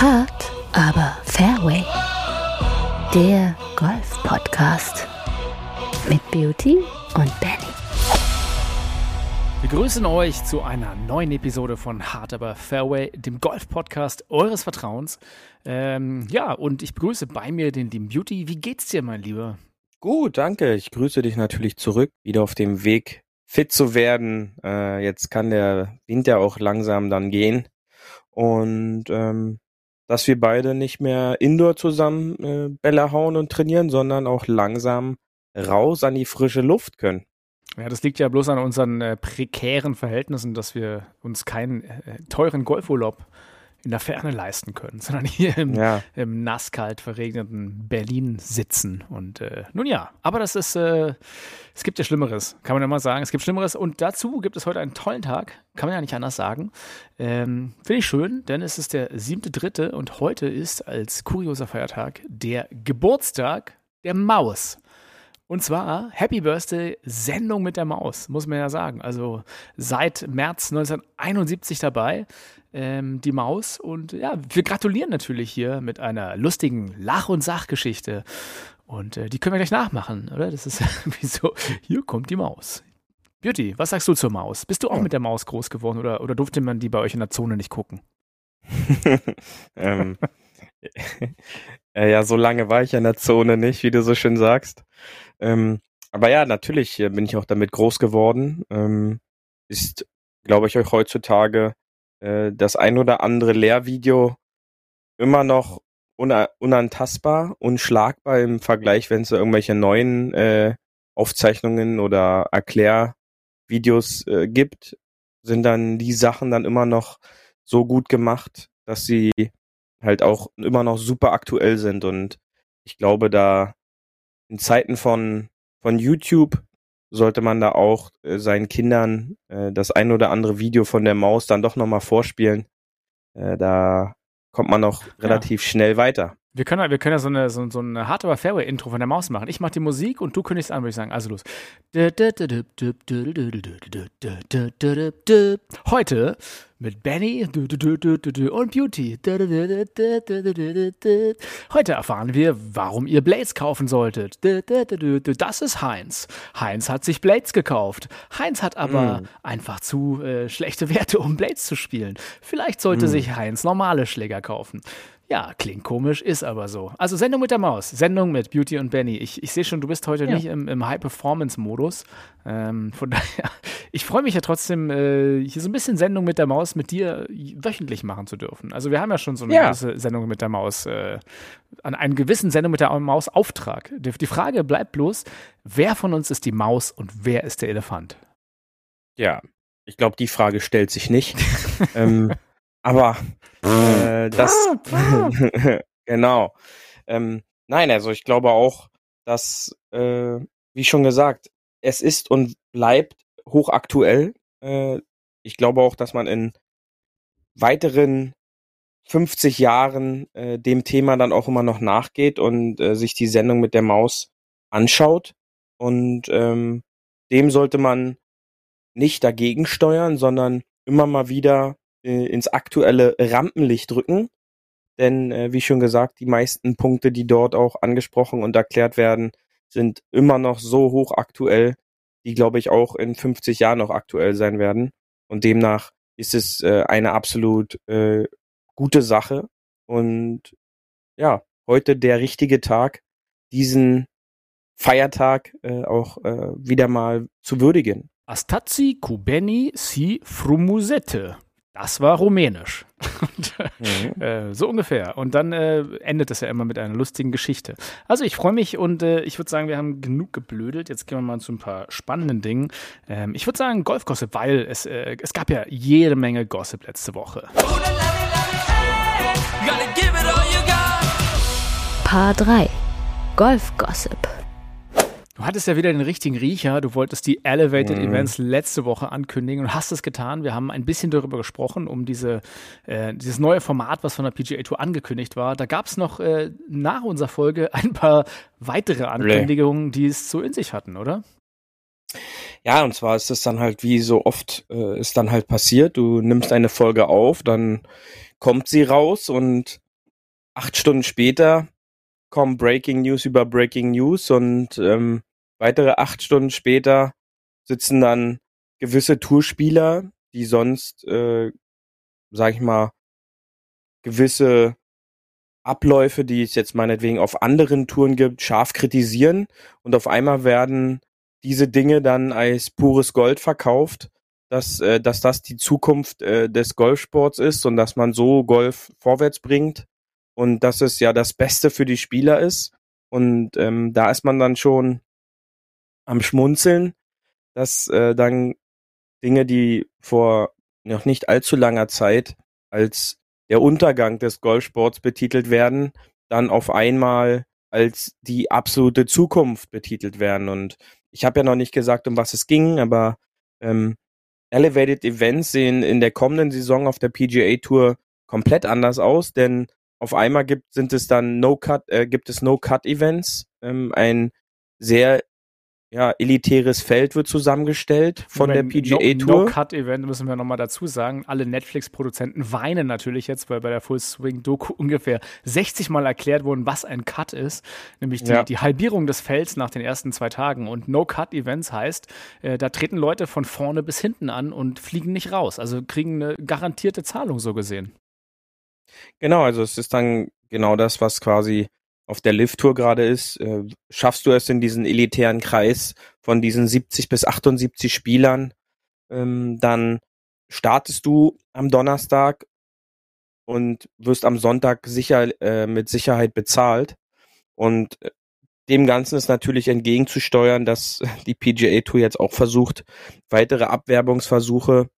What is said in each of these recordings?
Hard, aber Fairway. Der Golf-Podcast mit Beauty und Benny. Wir grüßen euch zu einer neuen Episode von Hard aber Fairway, dem Golf-Podcast eures Vertrauens. Ähm, ja, und ich begrüße bei mir den lieben Beauty. Wie geht's dir, mein Lieber? Gut, danke. Ich grüße dich natürlich zurück, wieder auf dem Weg fit zu werden. Äh, jetzt kann der Winter auch langsam dann gehen. Und ähm, dass wir beide nicht mehr indoor zusammen äh, Bälle hauen und trainieren, sondern auch langsam raus an die frische Luft können. Ja, das liegt ja bloß an unseren äh, prekären Verhältnissen, dass wir uns keinen äh, teuren Golfurlaub in der Ferne leisten können, sondern hier im, ja. im nasskalt verregneten Berlin sitzen. Und äh, nun ja, aber das ist, äh, es gibt ja Schlimmeres, kann man ja mal sagen. Es gibt Schlimmeres und dazu gibt es heute einen tollen Tag, kann man ja nicht anders sagen. Ähm, Finde ich schön, denn es ist der siebte, dritte und heute ist als kurioser Feiertag der Geburtstag der Maus. Und zwar Happy Birthday Sendung mit der Maus, muss man ja sagen. Also seit März 1971 dabei, ähm, die Maus. Und ja, wir gratulieren natürlich hier mit einer lustigen Lach- und Sachgeschichte. Und äh, die können wir gleich nachmachen, oder? Das ist irgendwie so, hier kommt die Maus. Beauty, was sagst du zur Maus? Bist du auch ja. mit der Maus groß geworden oder, oder durfte man die bei euch in der Zone nicht gucken? ähm, äh, ja, so lange war ich in der Zone nicht, wie du so schön sagst. Ähm, aber ja, natürlich äh, bin ich auch damit groß geworden. Ähm, ist, glaube ich, euch heutzutage äh, das ein oder andere Lehrvideo immer noch una unantastbar, unschlagbar im Vergleich, wenn es irgendwelche neuen äh, Aufzeichnungen oder Erklärvideos äh, gibt, sind dann die Sachen dann immer noch so gut gemacht, dass sie halt auch immer noch super aktuell sind. Und ich glaube, da in Zeiten von, von YouTube sollte man da auch äh, seinen Kindern äh, das ein oder andere Video von der Maus dann doch nochmal vorspielen. Äh, da kommt man noch relativ ja. schnell weiter. Wir können, ja, wir können ja so eine, so, so eine Hard aber Fairway Intro von der Maus machen. Ich mache die Musik und du kündigst an, würde ich sagen. Also los. Heute mit Benny und Beauty. Heute erfahren wir, warum ihr Blades kaufen solltet. Das ist Heinz. Heinz hat sich Blades gekauft. Heinz hat aber mm. einfach zu äh, schlechte Werte, um Blades zu spielen. Vielleicht sollte mm. sich Heinz normale Schläger kaufen. Ja, klingt komisch, ist aber so. Also Sendung mit der Maus, Sendung mit Beauty und Benny. Ich, ich sehe schon, du bist heute ja. nicht im, im High-Performance-Modus. Ähm, von daher, ich freue mich ja trotzdem, äh, hier so ein bisschen Sendung mit der Maus mit dir wöchentlich machen zu dürfen. Also wir haben ja schon so eine ja. gewisse Sendung mit der Maus, äh, an einen gewissen Sendung mit der Maus Auftrag. Die, die Frage bleibt bloß, wer von uns ist die Maus und wer ist der Elefant? Ja, ich glaube, die Frage stellt sich nicht. ähm, aber äh, das genau. Ähm, nein, also ich glaube auch, dass, äh, wie schon gesagt, es ist und bleibt hochaktuell. Äh, ich glaube auch, dass man in weiteren 50 Jahren äh, dem Thema dann auch immer noch nachgeht und äh, sich die Sendung mit der Maus anschaut. Und ähm, dem sollte man nicht dagegen steuern, sondern immer mal wieder äh, ins aktuelle Rampenlicht rücken. Denn, äh, wie schon gesagt, die meisten Punkte, die dort auch angesprochen und erklärt werden, sind immer noch so hoch aktuell, die, glaube ich, auch in 50 Jahren noch aktuell sein werden. Und demnach ist es äh, eine absolut äh, gute Sache. Und ja, heute der richtige Tag, diesen Feiertag äh, auch äh, wieder mal zu würdigen. Astazi Kubeni si frumusette. Das war rumänisch. Und, mhm. äh, so ungefähr. Und dann äh, endet es ja immer mit einer lustigen Geschichte. Also ich freue mich und äh, ich würde sagen, wir haben genug geblödelt. Jetzt gehen wir mal zu ein paar spannenden Dingen. Ähm, ich würde sagen Golfgossip, weil es, äh, es gab ja jede Menge Gossip letzte Woche. Paar 3 Golfgossip. Du hattest ja wieder den richtigen Riecher. Du wolltest die Elevated mhm. Events letzte Woche ankündigen und hast es getan. Wir haben ein bisschen darüber gesprochen, um diese, äh, dieses neue Format, was von der PGA Tour angekündigt war. Da gab es noch äh, nach unserer Folge ein paar weitere Ankündigungen, die es so in sich hatten, oder? Ja, und zwar ist es dann halt, wie so oft äh, ist dann halt passiert. Du nimmst eine Folge auf, dann kommt sie raus und acht Stunden später kommen Breaking News über Breaking News und ähm, weitere acht Stunden später sitzen dann gewisse Tourspieler, die sonst, äh, sag ich mal, gewisse Abläufe, die es jetzt meinetwegen auf anderen Touren gibt, scharf kritisieren und auf einmal werden diese Dinge dann als pures Gold verkauft, dass, äh, dass das die Zukunft äh, des Golfsports ist und dass man so Golf vorwärts bringt und dass es ja das Beste für die Spieler ist. Und ähm, da ist man dann schon am Schmunzeln, dass äh, dann Dinge, die vor noch nicht allzu langer Zeit als der Untergang des Golfsports betitelt werden, dann auf einmal als die absolute Zukunft betitelt werden. Und ich habe ja noch nicht gesagt, um was es ging, aber ähm, Elevated Events sehen in der kommenden Saison auf der PGA Tour komplett anders aus, denn auf einmal gibt, sind es dann No-Cut, äh, gibt es No-Cut-Events, ähm, ein sehr ja, elitäres Feld wird zusammengestellt von der PGA Tour. No-Cut-Event müssen wir nochmal dazu sagen. Alle Netflix-Produzenten weinen natürlich jetzt, weil bei der Full Swing Doku ungefähr 60 Mal erklärt wurden, was ein Cut ist. Nämlich die, ja. die Halbierung des Felds nach den ersten zwei Tagen. Und No-Cut-Events heißt, äh, da treten Leute von vorne bis hinten an und fliegen nicht raus. Also kriegen eine garantierte Zahlung so gesehen. Genau, also es ist dann genau das, was quasi auf der Lift-Tour gerade ist, äh, schaffst du es in diesen elitären Kreis von diesen 70 bis 78 Spielern, ähm, dann startest du am Donnerstag und wirst am Sonntag sicher äh, mit Sicherheit bezahlt. Und äh, dem Ganzen ist natürlich entgegenzusteuern, dass die PGA Tour jetzt auch versucht, weitere Abwerbungsversuche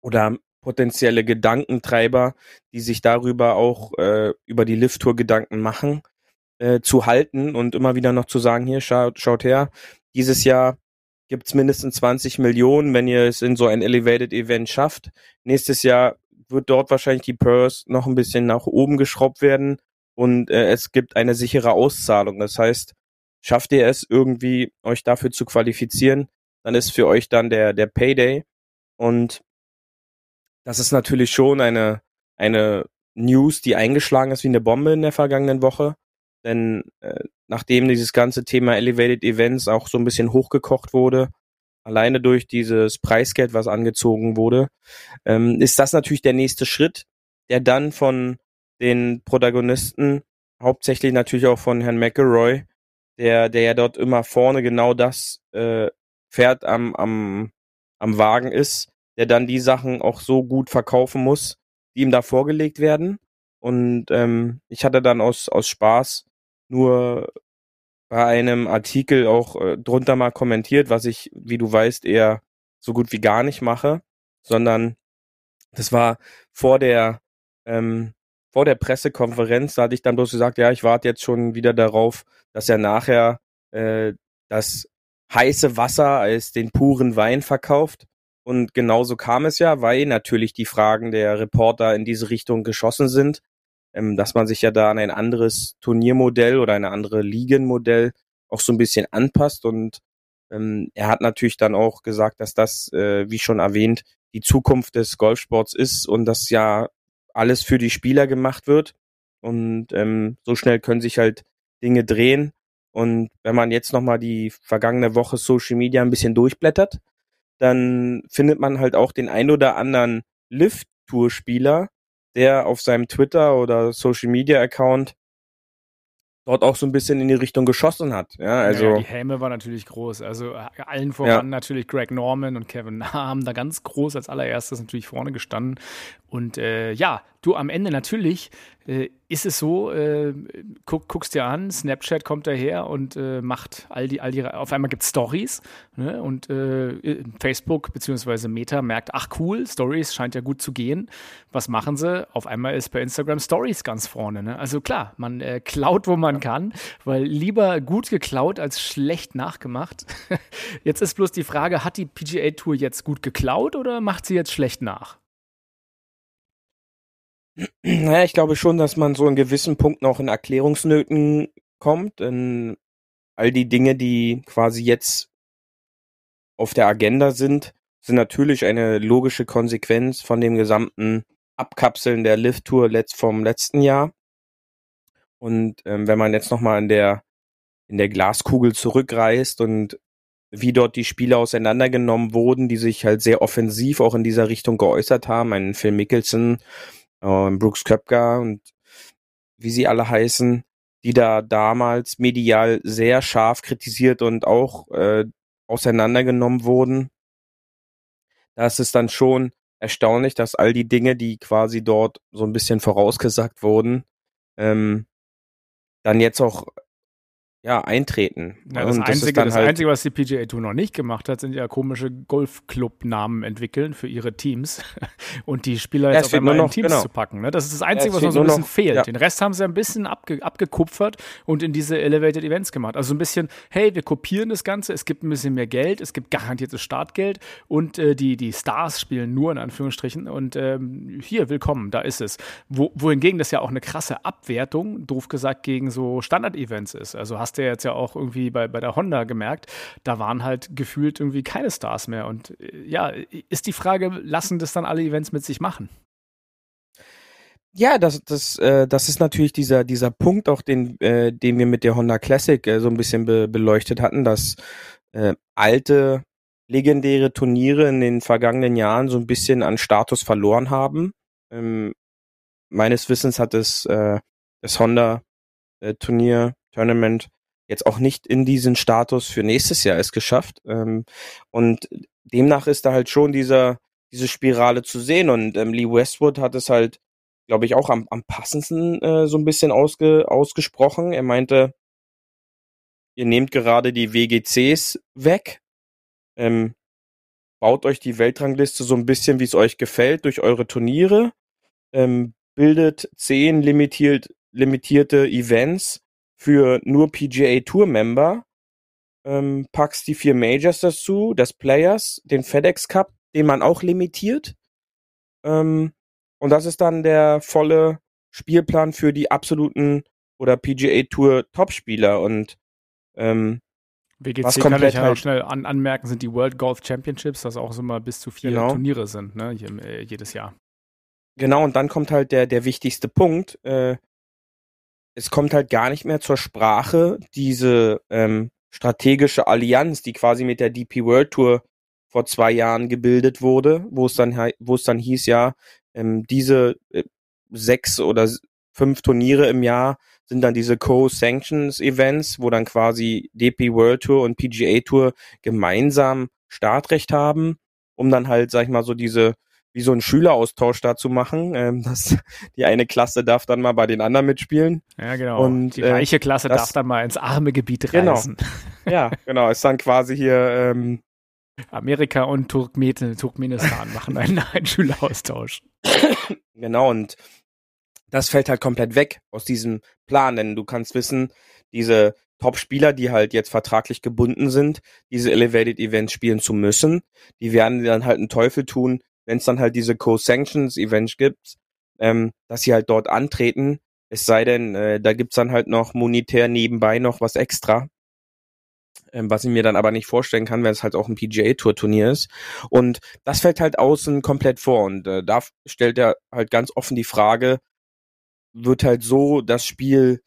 oder potenzielle Gedankentreiber, die sich darüber auch äh, über die Lift-Tour Gedanken machen, äh, zu halten und immer wieder noch zu sagen, hier, schaut, schaut her, dieses Jahr gibt's mindestens 20 Millionen, wenn ihr es in so ein Elevated Event schafft. Nächstes Jahr wird dort wahrscheinlich die Purse noch ein bisschen nach oben geschraubt werden und äh, es gibt eine sichere Auszahlung. Das heißt, schafft ihr es irgendwie, euch dafür zu qualifizieren, dann ist für euch dann der, der Payday. Und das ist natürlich schon eine, eine News, die eingeschlagen ist wie eine Bombe in der vergangenen Woche. Denn äh, nachdem dieses ganze Thema Elevated Events auch so ein bisschen hochgekocht wurde, alleine durch dieses Preisgeld, was angezogen wurde, ähm, ist das natürlich der nächste Schritt, der dann von den Protagonisten, hauptsächlich natürlich auch von Herrn McElroy, der, der ja dort immer vorne genau das äh, Pferd am, am, am Wagen ist, der dann die Sachen auch so gut verkaufen muss, die ihm da vorgelegt werden. Und ähm, ich hatte dann aus, aus Spaß nur bei einem Artikel auch äh, drunter mal kommentiert, was ich, wie du weißt, eher so gut wie gar nicht mache, sondern das war vor der ähm, vor der Pressekonferenz, da hatte ich dann bloß gesagt, ja, ich warte jetzt schon wieder darauf, dass er nachher äh, das heiße Wasser als den puren Wein verkauft. Und genauso kam es ja, weil natürlich die Fragen der Reporter in diese Richtung geschossen sind, ähm, dass man sich ja da an ein anderes Turniermodell oder eine andere Ligenmodell auch so ein bisschen anpasst. Und ähm, er hat natürlich dann auch gesagt, dass das, äh, wie schon erwähnt, die Zukunft des Golfsports ist und dass ja alles für die Spieler gemacht wird. Und ähm, so schnell können sich halt Dinge drehen. Und wenn man jetzt nochmal die vergangene Woche Social Media ein bisschen durchblättert, dann findet man halt auch den ein oder anderen Lift-Tour-Spieler, der auf seinem Twitter oder Social Media Account dort auch so ein bisschen in die Richtung geschossen hat. Ja, also naja, die Helme war natürlich groß. Also äh, allen voran ja. natürlich Greg Norman und Kevin Na haben da ganz groß als allererstes natürlich vorne gestanden. Und äh, ja, du am Ende natürlich äh, ist es so, äh, guck, guckst dir an, Snapchat kommt daher und äh, macht all die, all die, auf einmal gibt es Stories ne? und äh, Facebook bzw. Meta merkt, ach cool, Stories scheint ja gut zu gehen. Was machen sie? Auf einmal ist bei Instagram Stories ganz vorne. Ne? Also klar, man äh, klaut, wo man kann, weil lieber gut geklaut als schlecht nachgemacht. jetzt ist bloß die Frage, hat die PGA Tour jetzt gut geklaut oder macht sie jetzt schlecht nach? Naja, ich glaube schon, dass man so in gewissen Punkten auch in Erklärungsnöten kommt. Denn all die Dinge, die quasi jetzt auf der Agenda sind, sind natürlich eine logische Konsequenz von dem gesamten Abkapseln der Lift-Tour vom letzten Jahr. Und ähm, wenn man jetzt nochmal in der, in der Glaskugel zurückreist und wie dort die Spiele auseinandergenommen wurden, die sich halt sehr offensiv auch in dieser Richtung geäußert haben, einen Phil Mickelson, äh, Brooks Köpker und wie sie alle heißen, die da damals medial sehr scharf kritisiert und auch äh, auseinandergenommen wurden. Da ist dann schon erstaunlich, dass all die Dinge, die quasi dort so ein bisschen vorausgesagt wurden, ähm, dann jetzt auch ja, eintreten. Ja, das, Einzige, das, das halt Einzige, was die PGA Tour noch nicht gemacht hat, sind ja komische Golfclub-Namen entwickeln für ihre Teams und die Spieler jetzt ja, auf einmal noch, in Teams genau. zu packen. Ne? Das ist das Einzige, ja, was noch so ein bisschen noch, fehlt. Den Rest haben sie ein bisschen abge abgekupfert und in diese Elevated Events gemacht. Also ein bisschen, hey, wir kopieren das Ganze, es gibt ein bisschen mehr Geld, es gibt garantiertes Startgeld und äh, die, die Stars spielen nur in Anführungsstrichen und ähm, hier, willkommen, da ist es. Wo, wohingegen das ja auch eine krasse Abwertung, doof gesagt, gegen so Standard-Events ist. Also hast hast du ja jetzt ja auch irgendwie bei, bei der Honda gemerkt, da waren halt gefühlt irgendwie keine Stars mehr. Und äh, ja, ist die Frage, lassen das dann alle Events mit sich machen? Ja, das, das, äh, das ist natürlich dieser, dieser Punkt auch, den, äh, den wir mit der Honda Classic äh, so ein bisschen be beleuchtet hatten, dass äh, alte, legendäre Turniere in den vergangenen Jahren so ein bisschen an Status verloren haben. Ähm, meines Wissens hat es äh, das Honda äh, Turnier Tournament jetzt auch nicht in diesen Status für nächstes Jahr es geschafft. Ähm, und demnach ist da halt schon dieser, diese Spirale zu sehen. Und ähm, Lee Westwood hat es halt, glaube ich, auch am, am passendsten äh, so ein bisschen ausge, ausgesprochen. Er meinte, ihr nehmt gerade die WGCs weg, ähm, baut euch die Weltrangliste so ein bisschen, wie es euch gefällt, durch eure Turniere, ähm, bildet zehn limitiert, limitierte Events, für nur PGA Tour Member, ähm, packst die vier Majors dazu, das Players, den FedEx Cup, den man auch limitiert. Ähm, und das ist dann der volle Spielplan für die absoluten oder PGA Tour Topspieler und ähm, WGC was kann ich halt auch schnell an, anmerken, sind die World Golf Championships, das auch so mal bis zu vier genau. Turniere sind, ne, jedes Jahr. Genau, und dann kommt halt der, der wichtigste Punkt. Äh, es kommt halt gar nicht mehr zur Sprache, diese ähm, strategische Allianz, die quasi mit der DP World Tour vor zwei Jahren gebildet wurde, wo es dann, wo es dann hieß, ja, ähm, diese äh, sechs oder fünf Turniere im Jahr sind dann diese Co-Sanctions-Events, wo dann quasi DP World Tour und PGA Tour gemeinsam Startrecht haben, um dann halt, sag ich mal, so diese wie so ein Schüleraustausch dazu machen. Ähm, dass die eine Klasse darf dann mal bei den anderen mitspielen. Ja, genau. Und die äh, reiche Klasse das, darf dann mal ins arme Gebiet genau. reisen. Ja, genau. Ist dann quasi hier ähm, Amerika und Turkmen Turkmenistan machen einen, einen Schüleraustausch. Genau, und das fällt halt komplett weg aus diesem Plan, denn du kannst wissen, diese Top-Spieler, die halt jetzt vertraglich gebunden sind, diese Elevated Events spielen zu müssen, die werden dann halt einen Teufel tun, wenn es dann halt diese Co-Sanctions-Events gibt, ähm, dass sie halt dort antreten. Es sei denn, äh, da gibt's dann halt noch monetär nebenbei noch was extra. Ähm, was ich mir dann aber nicht vorstellen kann, wenn es halt auch ein PGA-Tour-Turnier ist. Und das fällt halt außen komplett vor. Und äh, da stellt er halt ganz offen die Frage, wird halt so das Spiel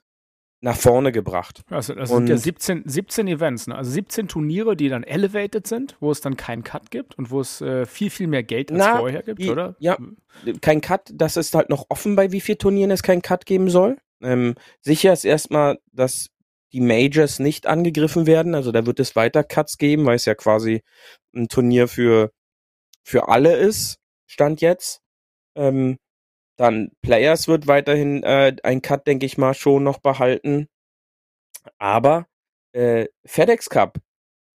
nach vorne gebracht. Also das sind ja 17, 17 Events, ne? also 17 Turniere, die dann elevated sind, wo es dann keinen Cut gibt und wo es äh, viel, viel mehr Geld als Na, vorher gibt, oder? Ja, kein Cut, das ist halt noch offen, bei wie vielen Turnieren es keinen Cut geben soll. Ähm, sicher ist erstmal, dass die Majors nicht angegriffen werden, also da wird es weiter Cuts geben, weil es ja quasi ein Turnier für, für alle ist, Stand jetzt. Ähm, dann Players wird weiterhin äh, ein Cut, denke ich mal, schon noch behalten. Aber äh, FedEx Cup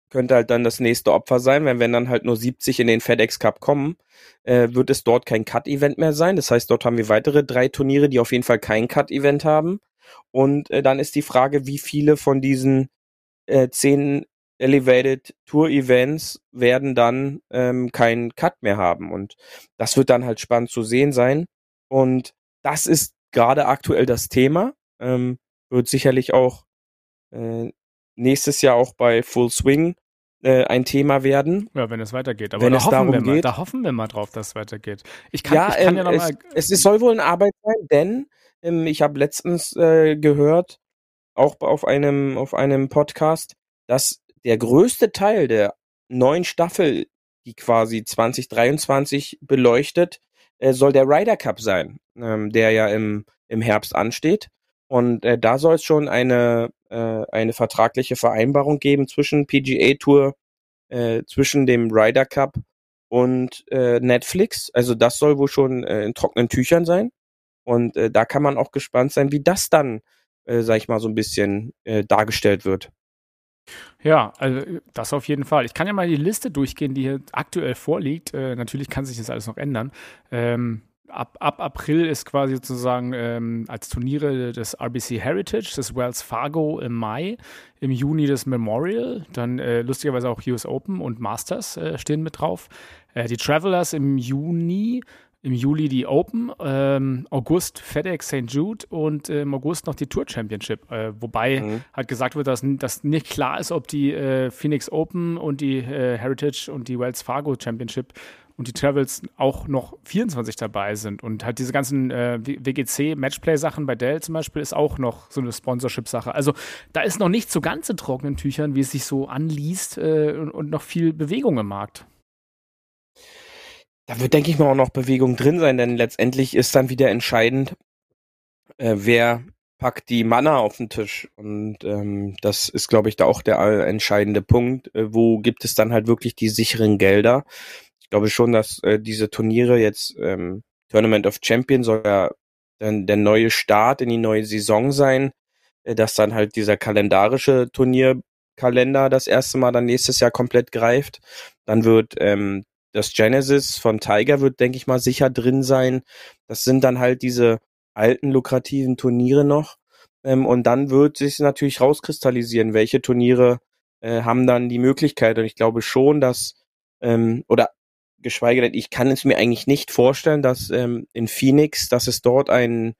könnte halt dann das nächste Opfer sein, wenn wenn dann halt nur 70 in den FedEx Cup kommen, äh, wird es dort kein Cut-Event mehr sein. Das heißt, dort haben wir weitere drei Turniere, die auf jeden Fall kein Cut-Event haben. Und äh, dann ist die Frage, wie viele von diesen äh, zehn Elevated Tour Events werden dann ähm, keinen Cut mehr haben. Und das wird dann halt spannend zu sehen sein. Und das ist gerade aktuell das Thema. Ähm, wird sicherlich auch äh, nächstes Jahr auch bei Full Swing äh, ein Thema werden. Ja, wenn es weitergeht. Aber wenn es darum wir mal, geht. Da hoffen wir mal drauf, dass es weitergeht. Ich kann, ja, ich kann ähm, ja noch es, mal es, es soll wohl eine Arbeit sein, denn ähm, ich habe letztens äh, gehört, auch auf einem, auf einem Podcast, dass der größte Teil der neuen Staffel, die quasi 2023 beleuchtet, äh, soll der Ryder Cup sein, ähm, der ja im, im Herbst ansteht. Und äh, da soll es schon eine, äh, eine vertragliche Vereinbarung geben zwischen PGA Tour, äh, zwischen dem Ryder Cup und äh, Netflix. Also das soll wohl schon äh, in trockenen Tüchern sein. Und äh, da kann man auch gespannt sein, wie das dann, äh, sag ich mal, so ein bisschen äh, dargestellt wird. Ja, also das auf jeden Fall. Ich kann ja mal die Liste durchgehen, die hier aktuell vorliegt. Äh, natürlich kann sich das alles noch ändern. Ähm, ab, ab April ist quasi sozusagen ähm, als Turniere das RBC Heritage, das Wells Fargo im Mai, im Juni das Memorial, dann äh, lustigerweise auch US Open und Masters äh, stehen mit drauf. Äh, die Travelers im Juni, im Juli die Open, ähm, August FedEx St. Jude und äh, im August noch die Tour Championship. Äh, wobei mhm. halt gesagt wird, dass, dass nicht klar ist, ob die äh, Phoenix Open und die äh, Heritage und die Wells Fargo Championship und die Travels auch noch 24 dabei sind. Und halt diese ganzen äh, WGC-Matchplay-Sachen bei Dell zum Beispiel ist auch noch so eine Sponsorship-Sache. Also da ist noch nicht so ganz in trockenen Tüchern, wie es sich so anliest äh, und, und noch viel Bewegung im Markt. Da wird, denke ich mal, auch noch Bewegung drin sein, denn letztendlich ist dann wieder entscheidend, äh, wer packt die Manna auf den Tisch. Und ähm, das ist, glaube ich, da auch der entscheidende Punkt. Äh, wo gibt es dann halt wirklich die sicheren Gelder? Ich glaube schon, dass äh, diese Turniere jetzt, ähm, Tournament of Champions soll ja dann der neue Start in die neue Saison sein, äh, dass dann halt dieser kalendarische Turnierkalender das erste Mal dann nächstes Jahr komplett greift. Dann wird ähm, das Genesis von Tiger wird, denke ich mal, sicher drin sein. Das sind dann halt diese alten lukrativen Turniere noch. Ähm, und dann wird sich natürlich rauskristallisieren, welche Turniere äh, haben dann die Möglichkeit. Und ich glaube schon, dass, ähm, oder geschweige denn, ich kann es mir eigentlich nicht vorstellen, dass ähm, in Phoenix, dass es dort ein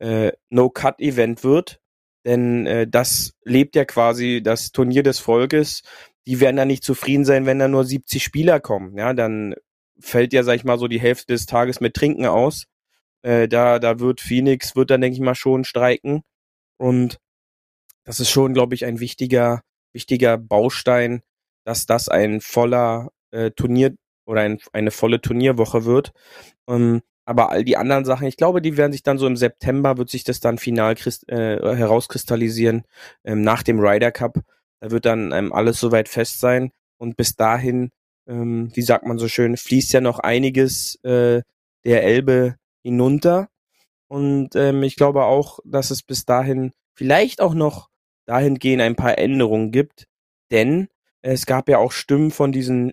äh, No-Cut-Event wird. Denn äh, das lebt ja quasi das Turnier des Volkes die werden dann nicht zufrieden sein, wenn da nur 70 Spieler kommen. Ja, dann fällt ja, sag ich mal, so die Hälfte des Tages mit Trinken aus. Äh, da, da wird Phoenix, wird dann, denke ich mal, schon streiken. Und das ist schon, glaube ich, ein wichtiger, wichtiger Baustein, dass das ein voller äh, Turnier oder ein, eine volle Turnierwoche wird. Ähm, aber all die anderen Sachen, ich glaube, die werden sich dann so im September, wird sich das dann final äh, herauskristallisieren, ähm, nach dem Ryder Cup. Da wird dann ähm, alles soweit fest sein. Und bis dahin, ähm, wie sagt man so schön, fließt ja noch einiges äh, der Elbe hinunter. Und ähm, ich glaube auch, dass es bis dahin vielleicht auch noch dahingehend ein paar Änderungen gibt. Denn es gab ja auch Stimmen von diesen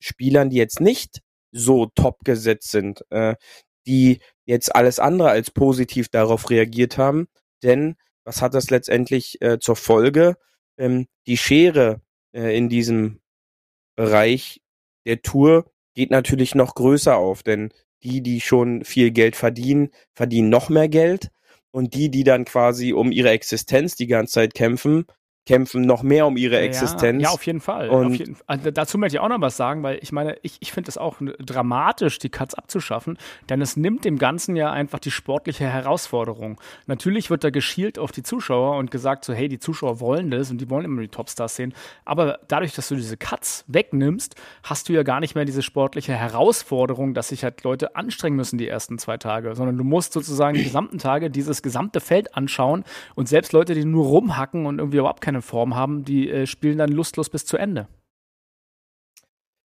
Spielern, die jetzt nicht so top gesetzt sind, äh, die jetzt alles andere als positiv darauf reagiert haben. Denn was hat das letztendlich äh, zur Folge? Ähm, die Schere äh, in diesem Bereich der Tour geht natürlich noch größer auf, denn die, die schon viel Geld verdienen, verdienen noch mehr Geld. Und die, die dann quasi um ihre Existenz die ganze Zeit kämpfen, kämpfen noch mehr um ihre Existenz. Ja, ja auf jeden Fall. Und auf jeden, also dazu möchte ich auch noch was sagen, weil ich meine, ich, ich finde es auch dramatisch, die Cuts abzuschaffen, denn es nimmt dem Ganzen ja einfach die sportliche Herausforderung. Natürlich wird da geschielt auf die Zuschauer und gesagt so, hey, die Zuschauer wollen das und die wollen immer die Topstars sehen. Aber dadurch, dass du diese Cuts wegnimmst, hast du ja gar nicht mehr diese sportliche Herausforderung, dass sich halt Leute anstrengen müssen die ersten zwei Tage, sondern du musst sozusagen die gesamten Tage dieses gesamte Feld anschauen und selbst Leute, die nur rumhacken und irgendwie überhaupt keine keine Form haben, die äh, spielen dann lustlos bis zu Ende.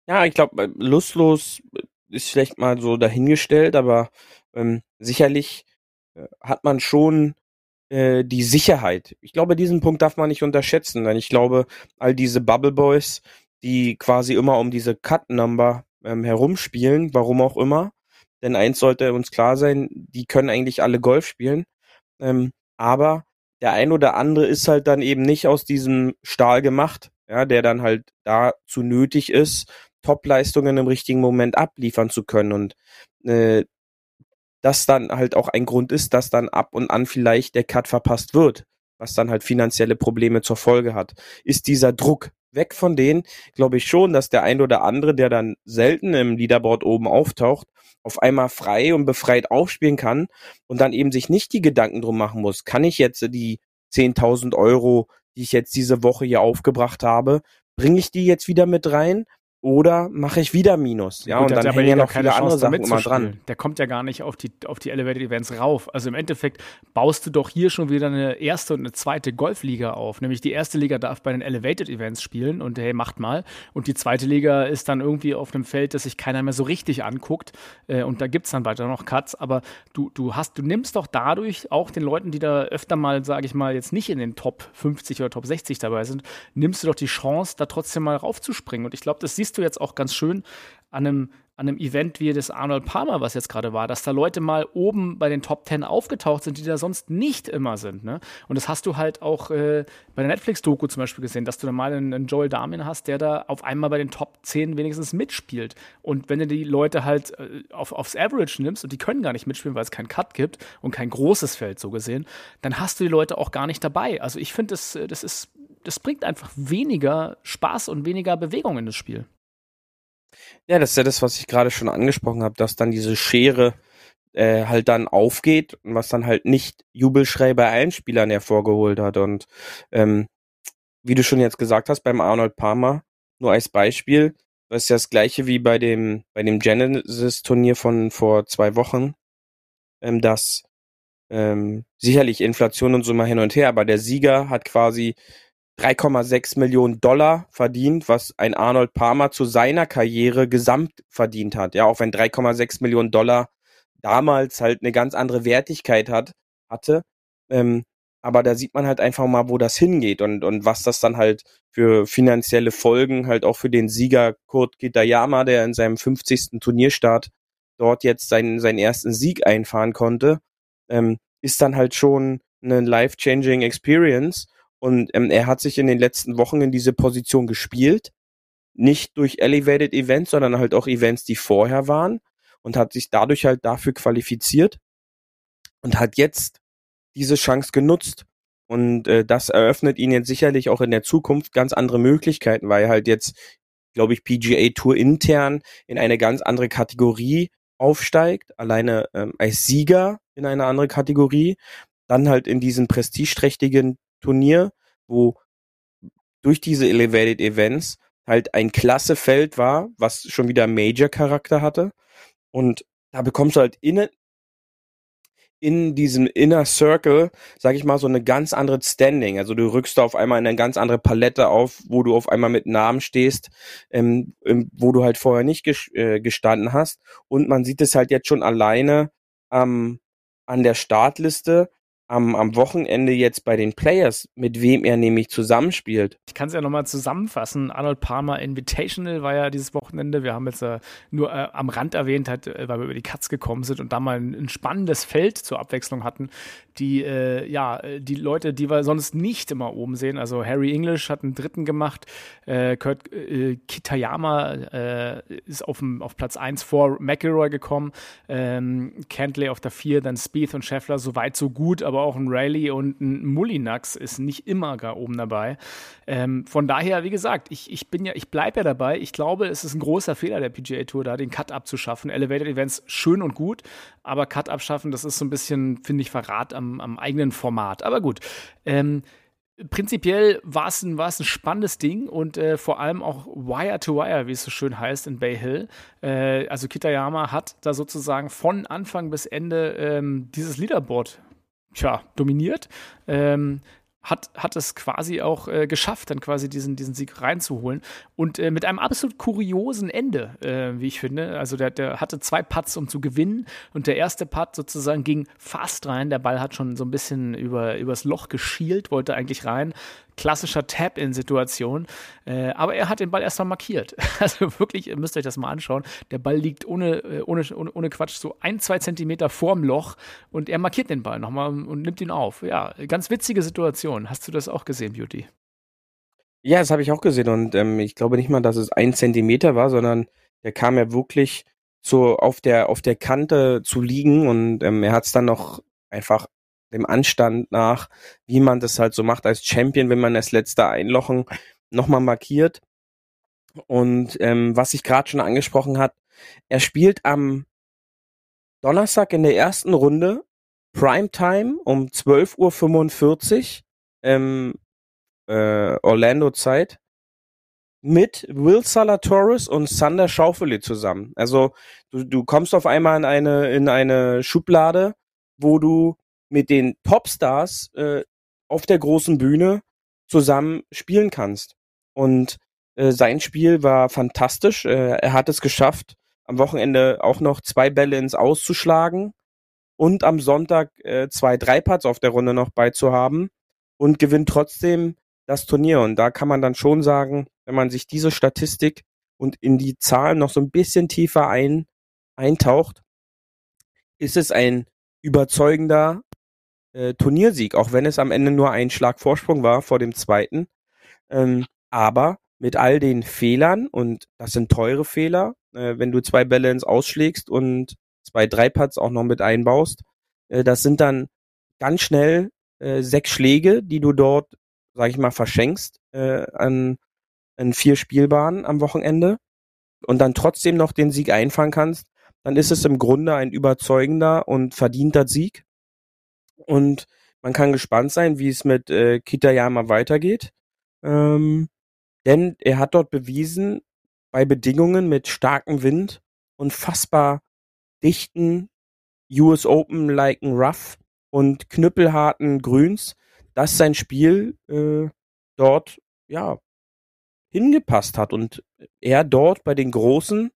Ja, ich glaube, äh, lustlos ist vielleicht mal so dahingestellt, aber ähm, sicherlich äh, hat man schon äh, die Sicherheit. Ich glaube, diesen Punkt darf man nicht unterschätzen, denn ich glaube, all diese Bubble Boys, die quasi immer um diese Cut-Number ähm, herumspielen, warum auch immer, denn eins sollte uns klar sein, die können eigentlich alle Golf spielen, ähm, aber der ein oder andere ist halt dann eben nicht aus diesem Stahl gemacht, ja, der dann halt dazu nötig ist, Topleistungen im richtigen Moment abliefern zu können und äh, das dann halt auch ein Grund ist, dass dann ab und an vielleicht der Cut verpasst wird, was dann halt finanzielle Probleme zur Folge hat. Ist dieser Druck weg von denen, glaube ich schon, dass der ein oder andere, der dann selten im Leaderboard oben auftaucht, auf einmal frei und befreit aufspielen kann und dann eben sich nicht die Gedanken drum machen muss, kann ich jetzt die 10.000 Euro, die ich jetzt diese Woche hier aufgebracht habe, bringe ich die jetzt wieder mit rein oder mache ich wieder Minus. Ja, Gut, und dann hängen ja noch viele andere Sachen immer dran. Der kommt ja gar nicht auf die, auf die Elevated Events rauf. Also im Endeffekt baust du doch hier schon wieder eine erste und eine zweite Golfliga auf. Nämlich die erste Liga darf bei den Elevated Events spielen und hey, macht mal. Und die zweite Liga ist dann irgendwie auf einem Feld, das sich keiner mehr so richtig anguckt. Äh, und da gibt es dann weiter noch Cuts. Aber du, du hast, du nimmst doch dadurch auch den Leuten, die da öfter mal, sage ich mal, jetzt nicht in den Top 50 oder Top 60 dabei sind, nimmst du doch die Chance, da trotzdem mal raufzuspringen. Und ich glaube, das siehst siehst du jetzt auch ganz schön an einem, an einem Event wie das Arnold Palmer, was jetzt gerade war, dass da Leute mal oben bei den Top Ten aufgetaucht sind, die da sonst nicht immer sind. Ne? Und das hast du halt auch äh, bei der Netflix-Doku zum Beispiel gesehen, dass du da mal einen, einen, Joel Darmin hast, der da auf einmal bei den Top 10 wenigstens mitspielt. Und wenn du die Leute halt äh, auf, aufs Average nimmst und die können gar nicht mitspielen, weil es keinen Cut gibt und kein großes Feld so gesehen, dann hast du die Leute auch gar nicht dabei. Also ich finde, das, das ist das bringt einfach weniger Spaß und weniger Bewegung in das Spiel. Ja, das ist ja das, was ich gerade schon angesprochen habe, dass dann diese Schere äh, halt dann aufgeht und was dann halt nicht Jubelschrei bei allen Spielern hervorgeholt hat. Und ähm, wie du schon jetzt gesagt hast, beim Arnold Palmer, nur als Beispiel, das ist ja das gleiche wie bei dem, bei dem Genesis-Turnier von vor zwei Wochen, ähm, dass ähm, sicherlich Inflation und so mal hin und her, aber der Sieger hat quasi 3,6 Millionen Dollar verdient, was ein Arnold Palmer zu seiner Karriere gesamt verdient hat. Ja, auch wenn 3,6 Millionen Dollar damals halt eine ganz andere Wertigkeit hat, hatte. Ähm, aber da sieht man halt einfach mal, wo das hingeht und, und was das dann halt für finanzielle Folgen halt auch für den Sieger Kurt Kitayama, der in seinem 50. Turnierstart dort jetzt seinen, seinen ersten Sieg einfahren konnte, ähm, ist dann halt schon eine life-changing Experience und ähm, er hat sich in den letzten Wochen in diese Position gespielt. Nicht durch Elevated Events, sondern halt auch Events, die vorher waren. Und hat sich dadurch halt dafür qualifiziert. Und hat jetzt diese Chance genutzt. Und äh, das eröffnet ihn jetzt sicherlich auch in der Zukunft ganz andere Möglichkeiten, weil er halt jetzt, glaube ich, PGA Tour intern in eine ganz andere Kategorie aufsteigt, alleine ähm, als Sieger in eine andere Kategorie, dann halt in diesen prestigeträchtigen Turnier, wo durch diese Elevated Events halt ein klasse Feld war, was schon wieder Major-Charakter hatte. Und da bekommst du halt in, in diesem Inner Circle, sag ich mal, so eine ganz andere Standing. Also du rückst da auf einmal in eine ganz andere Palette auf, wo du auf einmal mit Namen stehst, ähm, wo du halt vorher nicht ges äh, gestanden hast. Und man sieht es halt jetzt schon alleine ähm, an der Startliste, am, am Wochenende jetzt bei den Players, mit wem er nämlich zusammenspielt. Ich kann es ja nochmal zusammenfassen. Arnold Palmer Invitational war ja dieses Wochenende. Wir haben jetzt äh, nur äh, am Rand erwähnt, halt, äh, weil wir über die Katz gekommen sind und da mal ein, ein spannendes Feld zur Abwechslung hatten. Die, äh, ja, die Leute, die wir sonst nicht immer oben sehen. Also Harry English hat einen dritten gemacht. Äh, Kurt äh, Kitayama ist auf, auf Platz 1 vor McElroy gekommen. Ähm, Cantley auf der 4, dann Spieth und Scheffler. So weit, so gut, aber aber auch ein Rayleigh und ein Mullinax ist nicht immer gar oben dabei. Ähm, von daher, wie gesagt, ich, ich bin ja, ich bleibe ja dabei. Ich glaube, es ist ein großer Fehler der PGA Tour, da den Cut abzuschaffen. Elevated Events schön und gut, aber Cut abschaffen, das ist so ein bisschen, finde ich, Verrat am, am eigenen Format. Aber gut. Ähm, prinzipiell war es ein, ein spannendes Ding und äh, vor allem auch Wire to Wire, wie es so schön heißt in Bay Hill. Äh, also Kitayama hat da sozusagen von Anfang bis Ende ähm, dieses Leaderboard tja, dominiert. Ähm, hat, hat es quasi auch äh, geschafft, dann quasi diesen, diesen Sieg reinzuholen. Und äh, mit einem absolut kuriosen Ende, äh, wie ich finde. Also der, der hatte zwei Putts, um zu gewinnen. Und der erste Putt sozusagen ging fast rein. Der Ball hat schon so ein bisschen über, übers Loch geschielt, wollte eigentlich rein klassischer Tap-In-Situation. Äh, aber er hat den Ball erstmal markiert. Also wirklich, ihr müsst euch das mal anschauen. Der Ball liegt ohne, äh, ohne, ohne, ohne Quatsch so ein, zwei Zentimeter vorm Loch und er markiert den Ball nochmal und nimmt ihn auf. Ja, ganz witzige Situation. Hast du das auch gesehen, Beauty? Ja, das habe ich auch gesehen und ähm, ich glaube nicht mal, dass es ein Zentimeter war, sondern der kam ja wirklich so auf der auf der Kante zu liegen und ähm, er hat es dann noch einfach dem Anstand nach, wie man das halt so macht als Champion, wenn man das letzte Einlochen nochmal markiert. Und ähm, was ich gerade schon angesprochen hat, er spielt am Donnerstag in der ersten Runde, Primetime um 12.45 Uhr, ähm, äh, Orlando-Zeit, mit Will Salatoris und Sander Schaufele zusammen. Also du, du kommst auf einmal in eine, in eine Schublade, wo du mit den Popstars äh, auf der großen Bühne zusammen spielen kannst. Und äh, sein Spiel war fantastisch. Äh, er hat es geschafft, am Wochenende auch noch zwei Bälle ins Auszuschlagen und am Sonntag äh, zwei Dreipads auf der Runde noch beizuhaben und gewinnt trotzdem das Turnier. Und da kann man dann schon sagen, wenn man sich diese Statistik und in die Zahlen noch so ein bisschen tiefer ein, eintaucht, ist es ein überzeugender äh, Turniersieg, auch wenn es am Ende nur ein Schlag Vorsprung war vor dem zweiten. Ähm, aber mit all den Fehlern, und das sind teure Fehler, äh, wenn du zwei Bälle ins Ausschlägst und zwei Dreipads auch noch mit einbaust, äh, das sind dann ganz schnell äh, sechs Schläge, die du dort, sag ich mal, verschenkst äh, an, an vier Spielbahnen am Wochenende und dann trotzdem noch den Sieg einfangen kannst, dann ist es im Grunde ein überzeugender und verdienter Sieg. Und man kann gespannt sein, wie es mit äh, Kitayama weitergeht. Ähm, denn er hat dort bewiesen, bei Bedingungen mit starkem Wind und fassbar dichten US Open liken Rough und knüppelharten Grüns, dass sein Spiel äh, dort ja hingepasst hat und er dort bei den Großen,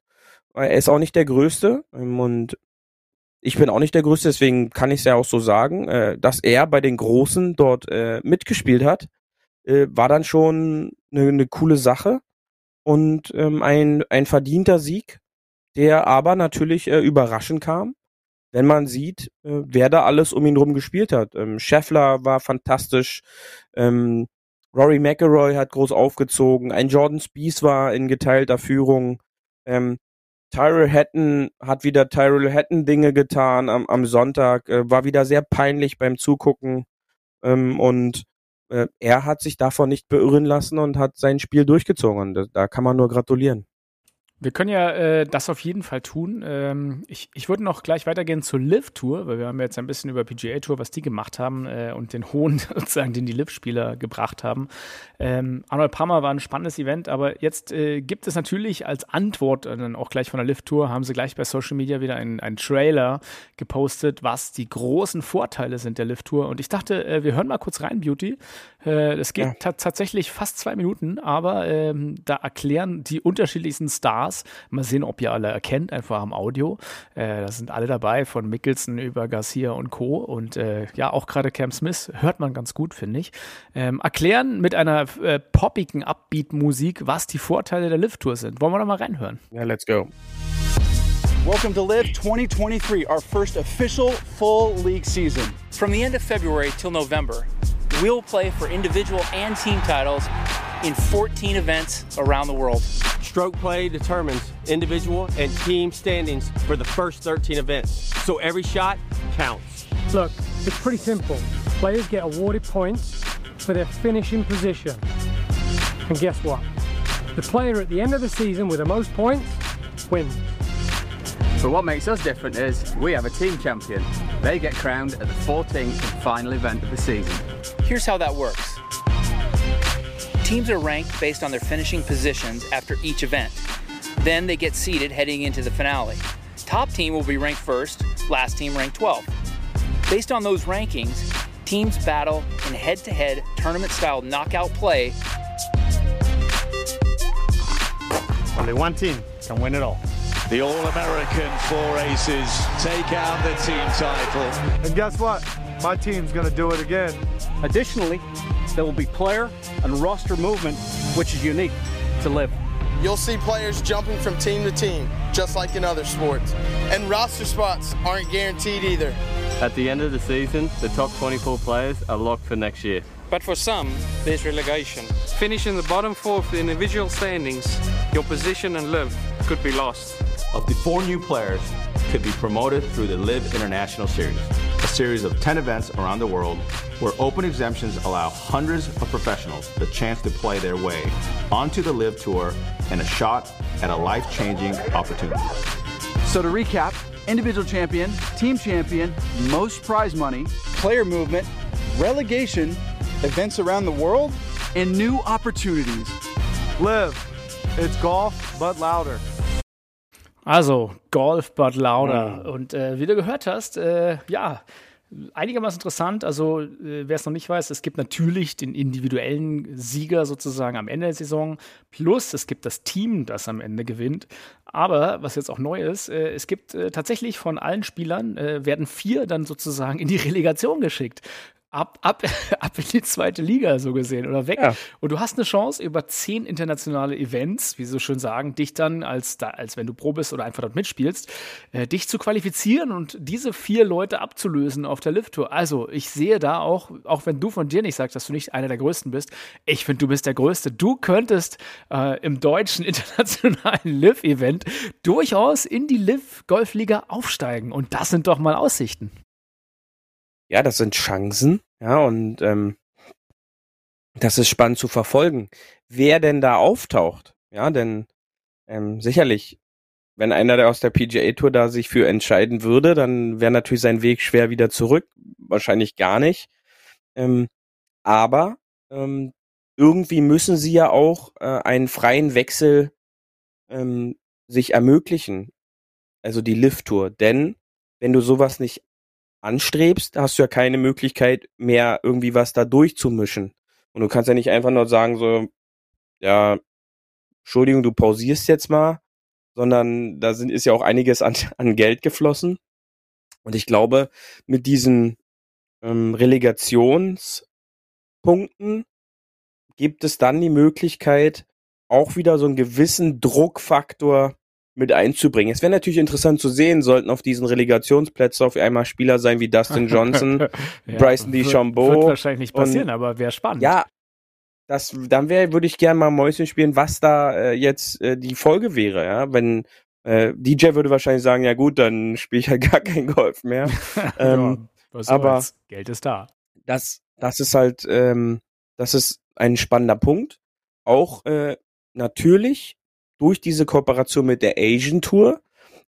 er ist auch nicht der Größte ähm, und ich bin auch nicht der Größte, deswegen kann ich es ja auch so sagen, äh, dass er bei den Großen dort äh, mitgespielt hat, äh, war dann schon eine, eine coole Sache und ähm, ein, ein verdienter Sieg, der aber natürlich äh, überraschend kam, wenn man sieht, äh, wer da alles um ihn rum gespielt hat. Ähm, Scheffler war fantastisch, ähm, Rory McElroy hat groß aufgezogen, ein Jordan Spieth war in geteilter Führung, ähm, Tyrell Hatton hat wieder Tyrell Hatton Dinge getan am, am Sonntag, äh, war wieder sehr peinlich beim Zugucken ähm, und äh, er hat sich davon nicht beirren lassen und hat sein Spiel durchgezogen. Da, da kann man nur gratulieren. Wir können ja äh, das auf jeden Fall tun. Ähm, ich, ich würde noch gleich weitergehen zur Live-Tour, weil wir haben jetzt ein bisschen über PGA-Tour, was die gemacht haben äh, und den Hohn sozusagen, den die Live-Spieler gebracht haben. Ähm, Arnold Palmer war ein spannendes Event, aber jetzt äh, gibt es natürlich als Antwort, äh, dann auch gleich von der Live-Tour, haben sie gleich bei Social Media wieder einen, einen Trailer gepostet, was die großen Vorteile sind der Live-Tour. Und ich dachte, äh, wir hören mal kurz rein, Beauty. Äh, das geht ja. tatsächlich fast zwei Minuten, aber ähm, da erklären die unterschiedlichsten Stars, Stars. Mal sehen, ob ihr alle erkennt, einfach am Audio. Äh, da sind alle dabei, von Mickelson über Garcia und Co. Und äh, ja, auch gerade Cam Smith hört man ganz gut, finde ich. Ähm, erklären mit einer äh, poppigen Upbeat-Musik, was die Vorteile der Lift-Tour sind. Wollen wir da mal reinhören? Ja, yeah, let's go. Welcome to Live 2023, our first official full league season. From the end of February till November, we'll play for individual and team titles in 14 events around the world. Stroke play determines individual and team standings for the first 13 events, so every shot counts. Look, it's pretty simple. Players get awarded points for their finishing position. And guess what? The player at the end of the season with the most points wins. But what makes us different is we have a team champion. They get crowned at the 14th and final event of the season. Here's how that works. Teams are ranked based on their finishing positions after each event. Then they get seeded heading into the finale. Top team will be ranked first, last team ranked 12th. Based on those rankings, teams battle in head to head tournament style knockout play. Only one team can win it all. The All American Four Aces take out the team title. And guess what? My team's going to do it again. Additionally, there will be player and roster movement, which is unique to live. You'll see players jumping from team to team, just like in other sports. And roster spots aren't guaranteed either. At the end of the season, the top 24 players are locked for next year. But for some, there's relegation. Finishing the bottom four of the individual standings, your position and live could be lost. Of the four new players could be promoted through the Live International Series, a series of 10 events around the world where open exemptions allow hundreds of professionals the chance to play their way onto the Live Tour and a shot at a life changing opportunity. So, to recap, individual champion, team champion, most prize money, player movement, relegation, events around the world, and new opportunities. Live. It's golf, but louder. Also, Golf, but louder. Mhm. Und äh, wie du gehört hast, äh, ja, einigermaßen interessant. Also, äh, wer es noch nicht weiß, es gibt natürlich den individuellen Sieger sozusagen am Ende der Saison. Plus, es gibt das Team, das am Ende gewinnt. Aber was jetzt auch neu ist, äh, es gibt äh, tatsächlich von allen Spielern, äh, werden vier dann sozusagen in die Relegation geschickt ab, ab, ab in die zweite Liga so gesehen oder weg. Ja. Und du hast eine Chance, über zehn internationale Events, wie sie so schön sagen, dich dann als, als wenn du Pro bist oder einfach dort mitspielst, äh, dich zu qualifizieren und diese vier Leute abzulösen auf der Lift-Tour. Also ich sehe da auch, auch wenn du von dir nicht sagst, dass du nicht einer der Größten bist, ich finde, du bist der Größte. Du könntest äh, im deutschen internationalen Liv-Event durchaus in die Liv-Golfliga aufsteigen. Und das sind doch mal Aussichten ja, das sind Chancen, ja, und ähm, das ist spannend zu verfolgen, wer denn da auftaucht, ja, denn ähm, sicherlich, wenn einer der aus der PGA Tour da sich für entscheiden würde, dann wäre natürlich sein Weg schwer wieder zurück, wahrscheinlich gar nicht, ähm, aber ähm, irgendwie müssen sie ja auch äh, einen freien Wechsel ähm, sich ermöglichen, also die Lift Tour, denn wenn du sowas nicht anstrebst, hast du ja keine Möglichkeit mehr irgendwie was da durchzumischen. Und du kannst ja nicht einfach nur sagen so, ja, Entschuldigung, du pausierst jetzt mal, sondern da sind, ist ja auch einiges an, an Geld geflossen. Und ich glaube, mit diesen ähm, Relegationspunkten gibt es dann die Möglichkeit, auch wieder so einen gewissen Druckfaktor mit einzubringen. Es wäre natürlich interessant zu sehen, sollten auf diesen Relegationsplätzen auf einmal Spieler sein wie Dustin Johnson, ja, Bryson DeChambeau. Wird, wahrscheinlich nicht passieren, und, aber wäre spannend. Ja, das, dann wäre, würde ich gerne mal Mäuschen spielen, was da äh, jetzt äh, die Folge wäre, ja, wenn äh, DJ würde wahrscheinlich sagen, ja gut, dann spiele ich halt gar kein Golf mehr. ähm, ja, aber soll's? Geld ist da. Das, das ist halt, ähm, das ist ein spannender Punkt. Auch äh, natürlich durch diese Kooperation mit der Asian Tour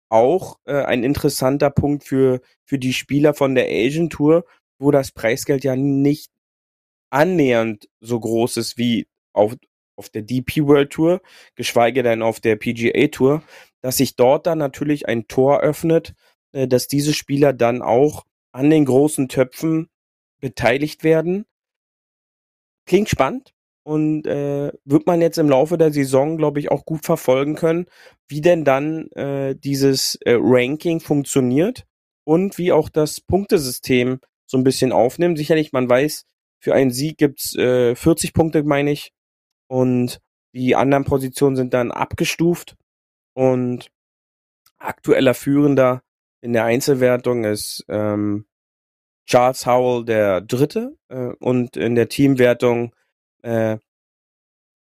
auch äh, ein interessanter Punkt für, für die Spieler von der Asian Tour, wo das Preisgeld ja nicht annähernd so groß ist wie auf, auf der DP World Tour, geschweige denn auf der PGA Tour, dass sich dort dann natürlich ein Tor öffnet, äh, dass diese Spieler dann auch an den großen Töpfen beteiligt werden. Klingt spannend, und äh, wird man jetzt im Laufe der Saison, glaube ich, auch gut verfolgen können, wie denn dann äh, dieses äh, Ranking funktioniert und wie auch das Punktesystem so ein bisschen aufnimmt. Sicherlich, man weiß, für einen Sieg gibt's äh, 40 Punkte, meine ich, und die anderen Positionen sind dann abgestuft und aktueller Führender in der Einzelwertung ist ähm, Charles Howell der Dritte äh, und in der Teamwertung äh,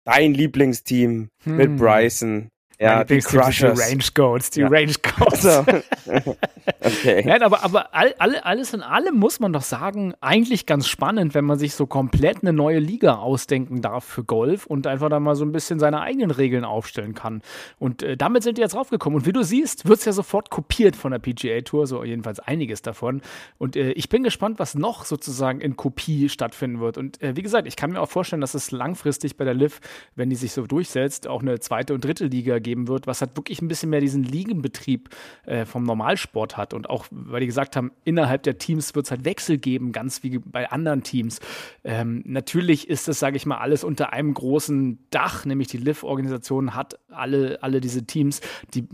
dein Lieblingsteam hm. mit Bryson, ja, die Crushers. Die Range Goats, die ja. Range Goats. Also, okay. Nein, aber, aber all, all, alles in allem muss man doch sagen, eigentlich ganz spannend, wenn man sich so komplett eine neue Liga ausdenken darf für Golf und einfach da mal so ein bisschen seine eigenen Regeln aufstellen kann. Und äh, damit sind die jetzt draufgekommen. Und wie du siehst, wird es ja sofort kopiert von der PGA Tour, so jedenfalls einiges davon. Und äh, ich bin gespannt, was noch sozusagen in Kopie stattfinden wird. Und äh, wie gesagt, ich kann mir auch vorstellen, dass es langfristig bei der Liv, wenn die sich so durchsetzt, auch eine zweite und dritte Liga geben wird, was halt wirklich ein bisschen mehr diesen Ligenbetrieb äh, vom Normalsport hat. Und auch, weil die gesagt haben, innerhalb der Teams wird es halt Wechsel geben, ganz wie bei anderen Teams. Ähm, natürlich ist das, sage ich mal, alles unter einem großen Dach, nämlich die LIV-Organisation hat alle, alle diese Teams. Die,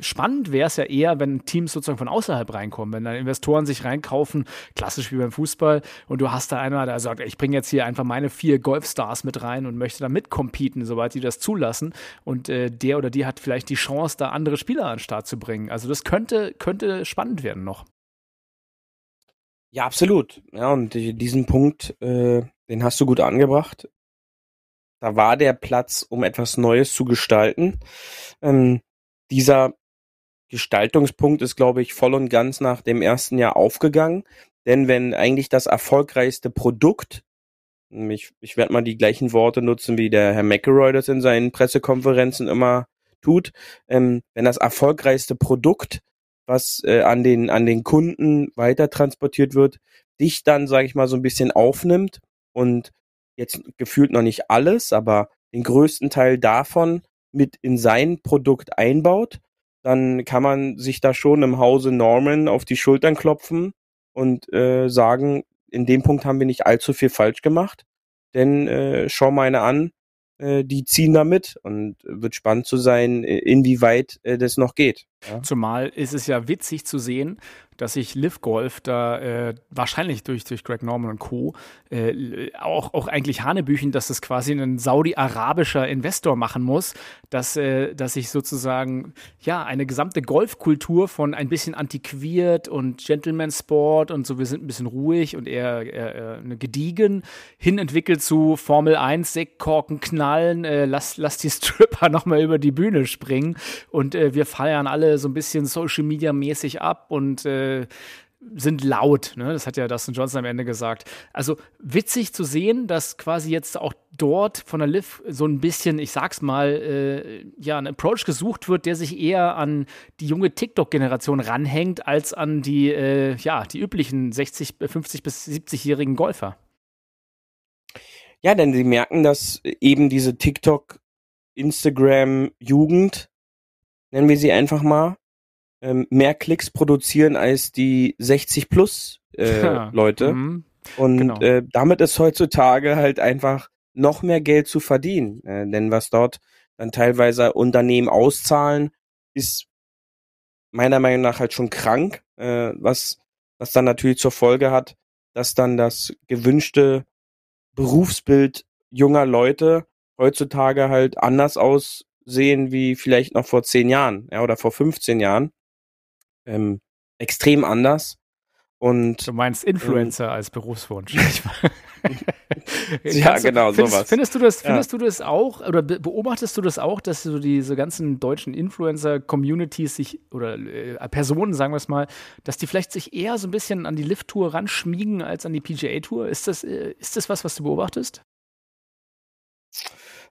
spannend wäre es ja eher, wenn Teams sozusagen von außerhalb reinkommen, wenn dann Investoren sich reinkaufen, klassisch wie beim Fußball, und du hast da einer, der sagt, ich bringe jetzt hier einfach meine vier Golfstars mit rein und möchte da mitcompeten, soweit die das zulassen. Und äh, der der oder die hat vielleicht die Chance, da andere Spieler an den Start zu bringen. Also das könnte, könnte spannend werden noch. Ja, absolut. Ja, und diesen Punkt, äh, den hast du gut angebracht. Da war der Platz, um etwas Neues zu gestalten. Ähm, dieser Gestaltungspunkt ist, glaube ich, voll und ganz nach dem ersten Jahr aufgegangen. Denn wenn eigentlich das erfolgreichste Produkt ich, ich werde mal die gleichen Worte nutzen, wie der Herr McElroy das in seinen Pressekonferenzen immer tut. Ähm, wenn das erfolgreichste Produkt was äh, an den an den Kunden weiter transportiert wird, dich dann, sage ich mal, so ein bisschen aufnimmt und jetzt gefühlt noch nicht alles, aber den größten Teil davon mit in sein Produkt einbaut, dann kann man sich da schon im Hause Norman auf die Schultern klopfen und äh, sagen, in dem Punkt haben wir nicht allzu viel falsch gemacht. Denn äh, schau mal eine an, äh, die ziehen da mit und wird spannend zu sein, äh, inwieweit äh, das noch geht. Ja? Zumal ist es ja witzig zu sehen, dass sich Liv Golf da äh, wahrscheinlich durch, durch Greg Norman und Co. Äh, auch, auch eigentlich Hanebüchen, dass das quasi ein saudi-arabischer Investor machen muss, dass, äh, dass sich sozusagen ja eine gesamte Golfkultur von ein bisschen antiquiert und Gentleman Sport und so, wir sind ein bisschen ruhig und eher, eher, gediegen, hin entwickelt zu Formel 1, Sektkorken knallen, äh, lass, lass die Stripper nochmal über die Bühne springen und äh, wir feiern alle so ein bisschen Social Media mäßig ab und äh, äh, sind laut. Ne? Das hat ja Dustin Johnson am Ende gesagt. Also witzig zu sehen, dass quasi jetzt auch dort von der Liv so ein bisschen, ich sag's mal, äh, ja, ein Approach gesucht wird, der sich eher an die junge TikTok-Generation ranhängt, als an die, äh, ja, die üblichen 60, 50 bis 70-jährigen Golfer. Ja, denn sie merken, dass eben diese TikTok, Instagram-Jugend, nennen wir sie einfach mal, ähm, mehr Klicks produzieren als die 60 plus äh, ja. Leute. Mhm. Und genau. äh, damit ist heutzutage halt einfach noch mehr Geld zu verdienen. Äh, denn was dort dann teilweise Unternehmen auszahlen, ist meiner Meinung nach halt schon krank, äh, was, was dann natürlich zur Folge hat, dass dann das gewünschte Berufsbild junger Leute heutzutage halt anders aussehen wie vielleicht noch vor zehn Jahren ja, oder vor 15 Jahren ähm, extrem anders. Und, du meinst Influencer ähm, als Berufswunsch. ja, genau, findest, sowas. Findest du das, findest ja. du das auch, oder beobachtest du das auch, dass so diese ganzen deutschen Influencer-Communities sich, oder äh, Personen, sagen wir es mal, dass die vielleicht sich eher so ein bisschen an die Lift-Tour ranschmiegen als an die PGA-Tour? Ist das, äh, ist das was, was du beobachtest?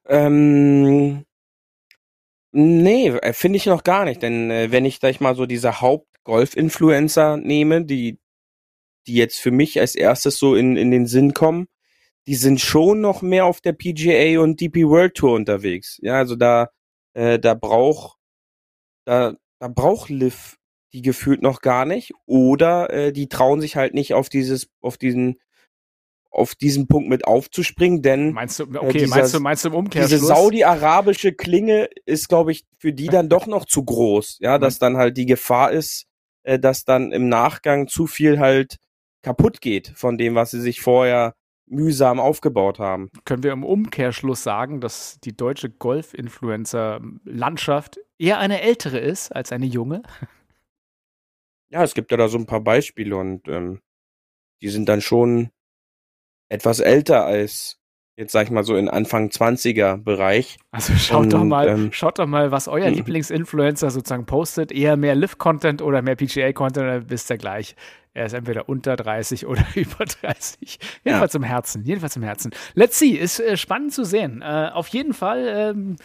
Ähm, Nee, äh, finde ich noch gar nicht, denn äh, wenn ich, sag ich mal, so diese Haupt-Golf-Influencer nehme, die, die jetzt für mich als erstes so in, in den Sinn kommen, die sind schon noch mehr auf der PGA und DP World Tour unterwegs. Ja, also da, äh, da braucht, da, da braucht Liv die gefühlt noch gar nicht oder äh, die trauen sich halt nicht auf dieses, auf diesen auf diesen Punkt mit aufzuspringen, denn meinst du, äh, okay, äh, dieser, meinst du, meinst du im Umkehrschluss? Diese saudi-arabische Klinge ist, glaube ich, für die dann doch noch zu groß, ja, dass dann halt die Gefahr ist, äh, dass dann im Nachgang zu viel halt kaputt geht von dem, was sie sich vorher mühsam aufgebaut haben. Können wir im Umkehrschluss sagen, dass die deutsche Golf-Influencer-Landschaft eher eine ältere ist als eine junge? Ja, es gibt ja da so ein paar Beispiele und ähm, die sind dann schon etwas älter als jetzt sag ich mal so in Anfang 20er Bereich. Also schaut und, doch mal, ähm, schaut doch mal, was euer Lieblingsinfluencer sozusagen postet. Eher mehr Lift-Content oder mehr PGA-Content, dann wisst ihr gleich. Er ist entweder unter 30 oder über 30. Jedenfalls ja. im Herzen, jedenfalls im Herzen. Let's see, ist äh, spannend zu sehen. Äh, auf jeden Fall ähm,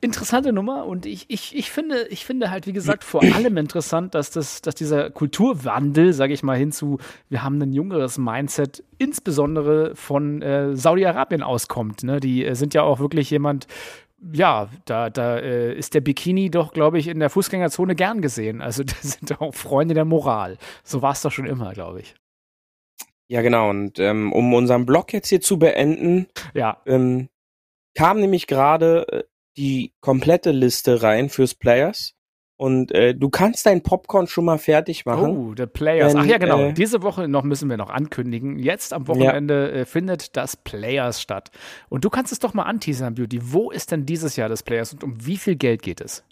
interessante Nummer und ich, ich, ich, finde, ich finde halt, wie gesagt, vor allem interessant, dass, das, dass dieser Kulturwandel, sage ich mal, hinzu, wir haben ein jüngeres Mindset, insbesondere von äh, Saudi-Arabien auskommt. Ne? Die äh, sind ja auch wirklich jemand, ja, da, da äh, ist der Bikini doch, glaube ich, in der Fußgängerzone gern gesehen. Also das sind auch Freunde der Moral. So war es doch schon immer, glaube ich. Ja, genau. Und ähm, um unseren Blog jetzt hier zu beenden, ja. ähm, kam nämlich gerade äh, die komplette Liste rein fürs Players. Und äh, du kannst dein Popcorn schon mal fertig machen. Oh, der Players. Wenn, Ach ja, genau. Äh, Diese Woche noch müssen wir noch ankündigen. Jetzt am Wochenende ja. äh, findet das Players statt. Und du kannst es doch mal anteasern, Beauty. Wo ist denn dieses Jahr das Players und um wie viel Geld geht es?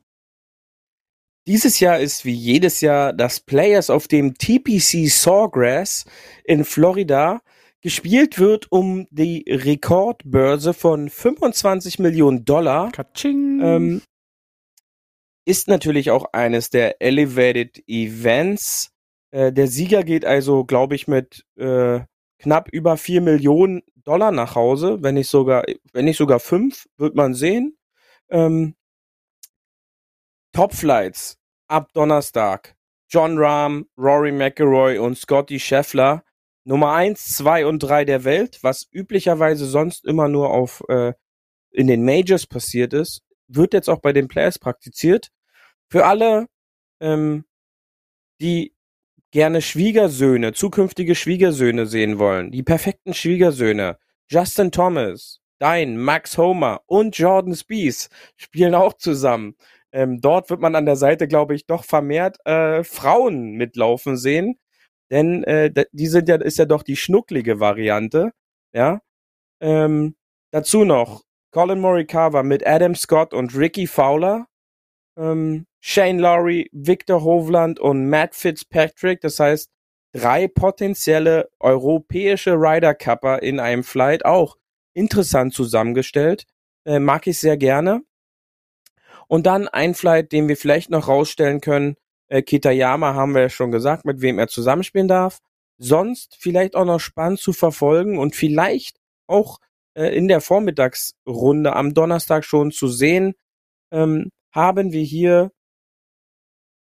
Dieses Jahr ist wie jedes Jahr das Players auf dem TPC Sawgrass in Florida gespielt wird um die Rekordbörse von 25 Millionen Dollar. Katsching. Ähm, ist natürlich auch eines der Elevated Events. Äh, der Sieger geht also, glaube ich, mit äh, knapp über 4 Millionen Dollar nach Hause, wenn nicht sogar, wenn nicht sogar 5, wird man sehen. Ähm, Top Flights ab Donnerstag John Rahm, Rory McIlroy und Scotty Scheffler Nummer eins, zwei und drei der Welt, was üblicherweise sonst immer nur auf äh, in den Majors passiert ist, wird jetzt auch bei den Players praktiziert. Für alle, ähm, die gerne Schwiegersöhne, zukünftige Schwiegersöhne sehen wollen, die perfekten Schwiegersöhne, Justin Thomas, Dein, Max Homer und Jordan Spies spielen auch zusammen. Ähm, dort wird man an der Seite, glaube ich, doch vermehrt äh, Frauen mitlaufen sehen, denn äh, die sind ja ist ja doch die schnucklige Variante, ja. Ähm, dazu noch Colin Morikawa mit Adam Scott und Ricky Fowler, ähm, Shane Lowry, Victor Hovland und Matt Fitzpatrick. Das heißt drei potenzielle europäische Ryder Cupper in einem Flight auch interessant zusammengestellt. Äh, mag ich sehr gerne. Und dann ein Flight, den wir vielleicht noch rausstellen können. Äh, Kitayama haben wir ja schon gesagt, mit wem er zusammenspielen darf. Sonst vielleicht auch noch spannend zu verfolgen und vielleicht auch äh, in der Vormittagsrunde am Donnerstag schon zu sehen, ähm, haben wir hier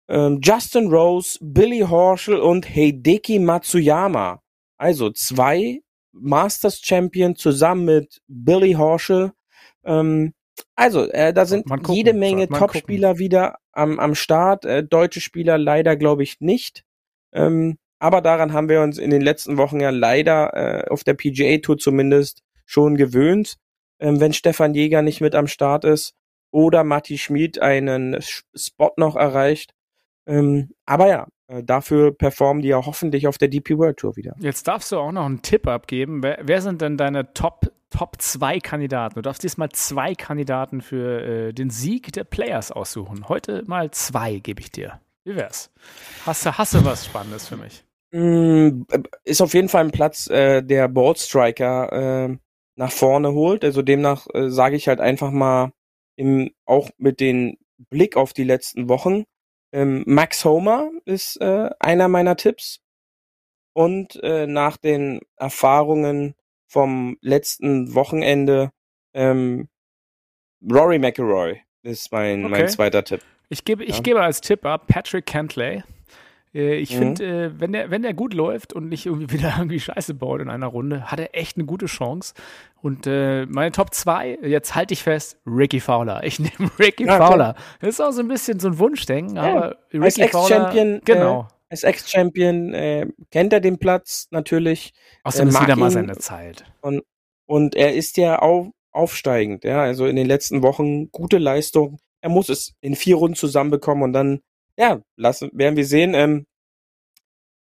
ähm, Justin Rose, Billy Horschel und Hideki Matsuyama. Also zwei Masters Champion zusammen mit Billy Horschel. Ähm, also, äh, da sind gucken, jede Menge Top-Spieler wieder am, am Start. Äh, deutsche Spieler leider, glaube ich, nicht. Ähm, aber daran haben wir uns in den letzten Wochen ja leider äh, auf der PGA Tour zumindest schon gewöhnt. Ähm, wenn Stefan Jäger nicht mit am Start ist oder Matti Schmid einen Spot noch erreicht. Ähm, aber ja, äh, dafür performen die ja hoffentlich auf der DP World Tour wieder. Jetzt darfst du auch noch einen Tipp abgeben. Wer, wer sind denn deine Top Top 2 Kandidaten. Du darfst diesmal zwei Kandidaten für äh, den Sieg der Players aussuchen. Heute mal zwei gebe ich dir. Wie wär's? Hast du, hast du was Spannendes für mich? Mm, ist auf jeden Fall ein Platz, äh, der Boardstriker äh, nach vorne holt. Also demnach äh, sage ich halt einfach mal, im, auch mit dem Blick auf die letzten Wochen, ähm, Max Homer ist äh, einer meiner Tipps. Und äh, nach den Erfahrungen vom letzten Wochenende ähm, Rory McIlroy ist mein, okay. mein zweiter Tipp. Ich gebe, ich ja. gebe als Tipp ab Patrick Cantley. Äh, ich mhm. finde, äh, wenn der, wenn der gut läuft und nicht irgendwie wieder irgendwie Scheiße baut in einer Runde, hat er echt eine gute Chance. Und äh, meine Top 2, jetzt halte ich fest, Ricky Fowler. Ich nehme Ricky ja, Fowler. Das ist auch so ein bisschen so ein Wunschdenken, ja. aber Ricky Als Fowler. Genau. Äh, als Ex-Champion äh, kennt er den Platz natürlich. Außerdem äh, ist wieder mal seine Zeit. Und, und er ist ja auf, aufsteigend, ja, also in den letzten Wochen gute Leistung. Er muss es in vier Runden zusammenbekommen und dann, ja, lassen, werden wir sehen. Ähm,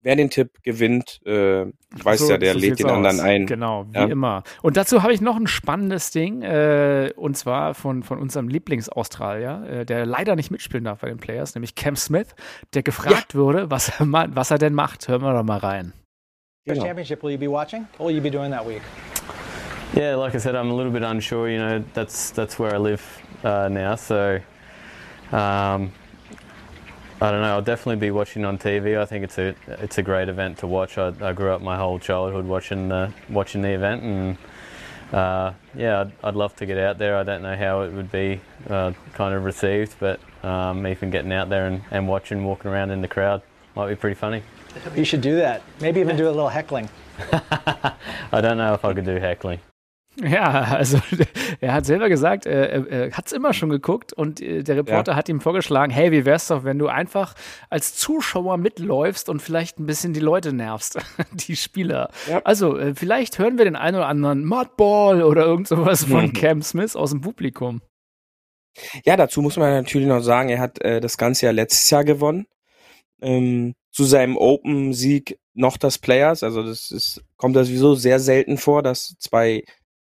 wer den Tipp gewinnt, äh, weiß so, ja, der so lädt den aus. anderen ein. Genau, wie ja. immer. Und dazu habe ich noch ein spannendes Ding, äh, und zwar von, von unserem Lieblings-Australier, äh, der leider nicht mitspielen darf bei den Players, nämlich Cam Smith, der gefragt ja. wurde, was er, was er denn macht. Hören wir doch mal rein. Genau. championship will you be watching? What will you be doing that week? Yeah, like I said, I'm a little bit unsure. You know, that's that's where I live uh, now, so um, I don't know. I'll definitely be watching on TV. I think it's a it's a great event to watch. I, I grew up my whole childhood watching the watching the event, and uh, yeah, I'd, I'd, love to get out there. I don't know how it would be uh, kind of received, but um, even getting out there and, and watching, walking around in the crowd might be pretty funny. You should do that. Maybe even do a little heckling. I don't know if I could do heckling. Ja, also er hat selber gesagt, er, er hat es immer schon geguckt und äh, der Reporter ja. hat ihm vorgeschlagen, hey, wie wär's doch, wenn du einfach als Zuschauer mitläufst und vielleicht ein bisschen die Leute nervst, die Spieler. Ja. Also äh, vielleicht hören wir den einen oder anderen Mudball oder irgend sowas von mhm. Cam Smith aus dem Publikum. Ja, dazu muss man natürlich noch sagen, er hat äh, das ganze Jahr letztes Jahr gewonnen. Ähm, zu seinem Open-Sieg noch das Players, also das ist, kommt das sowieso sehr selten vor, dass zwei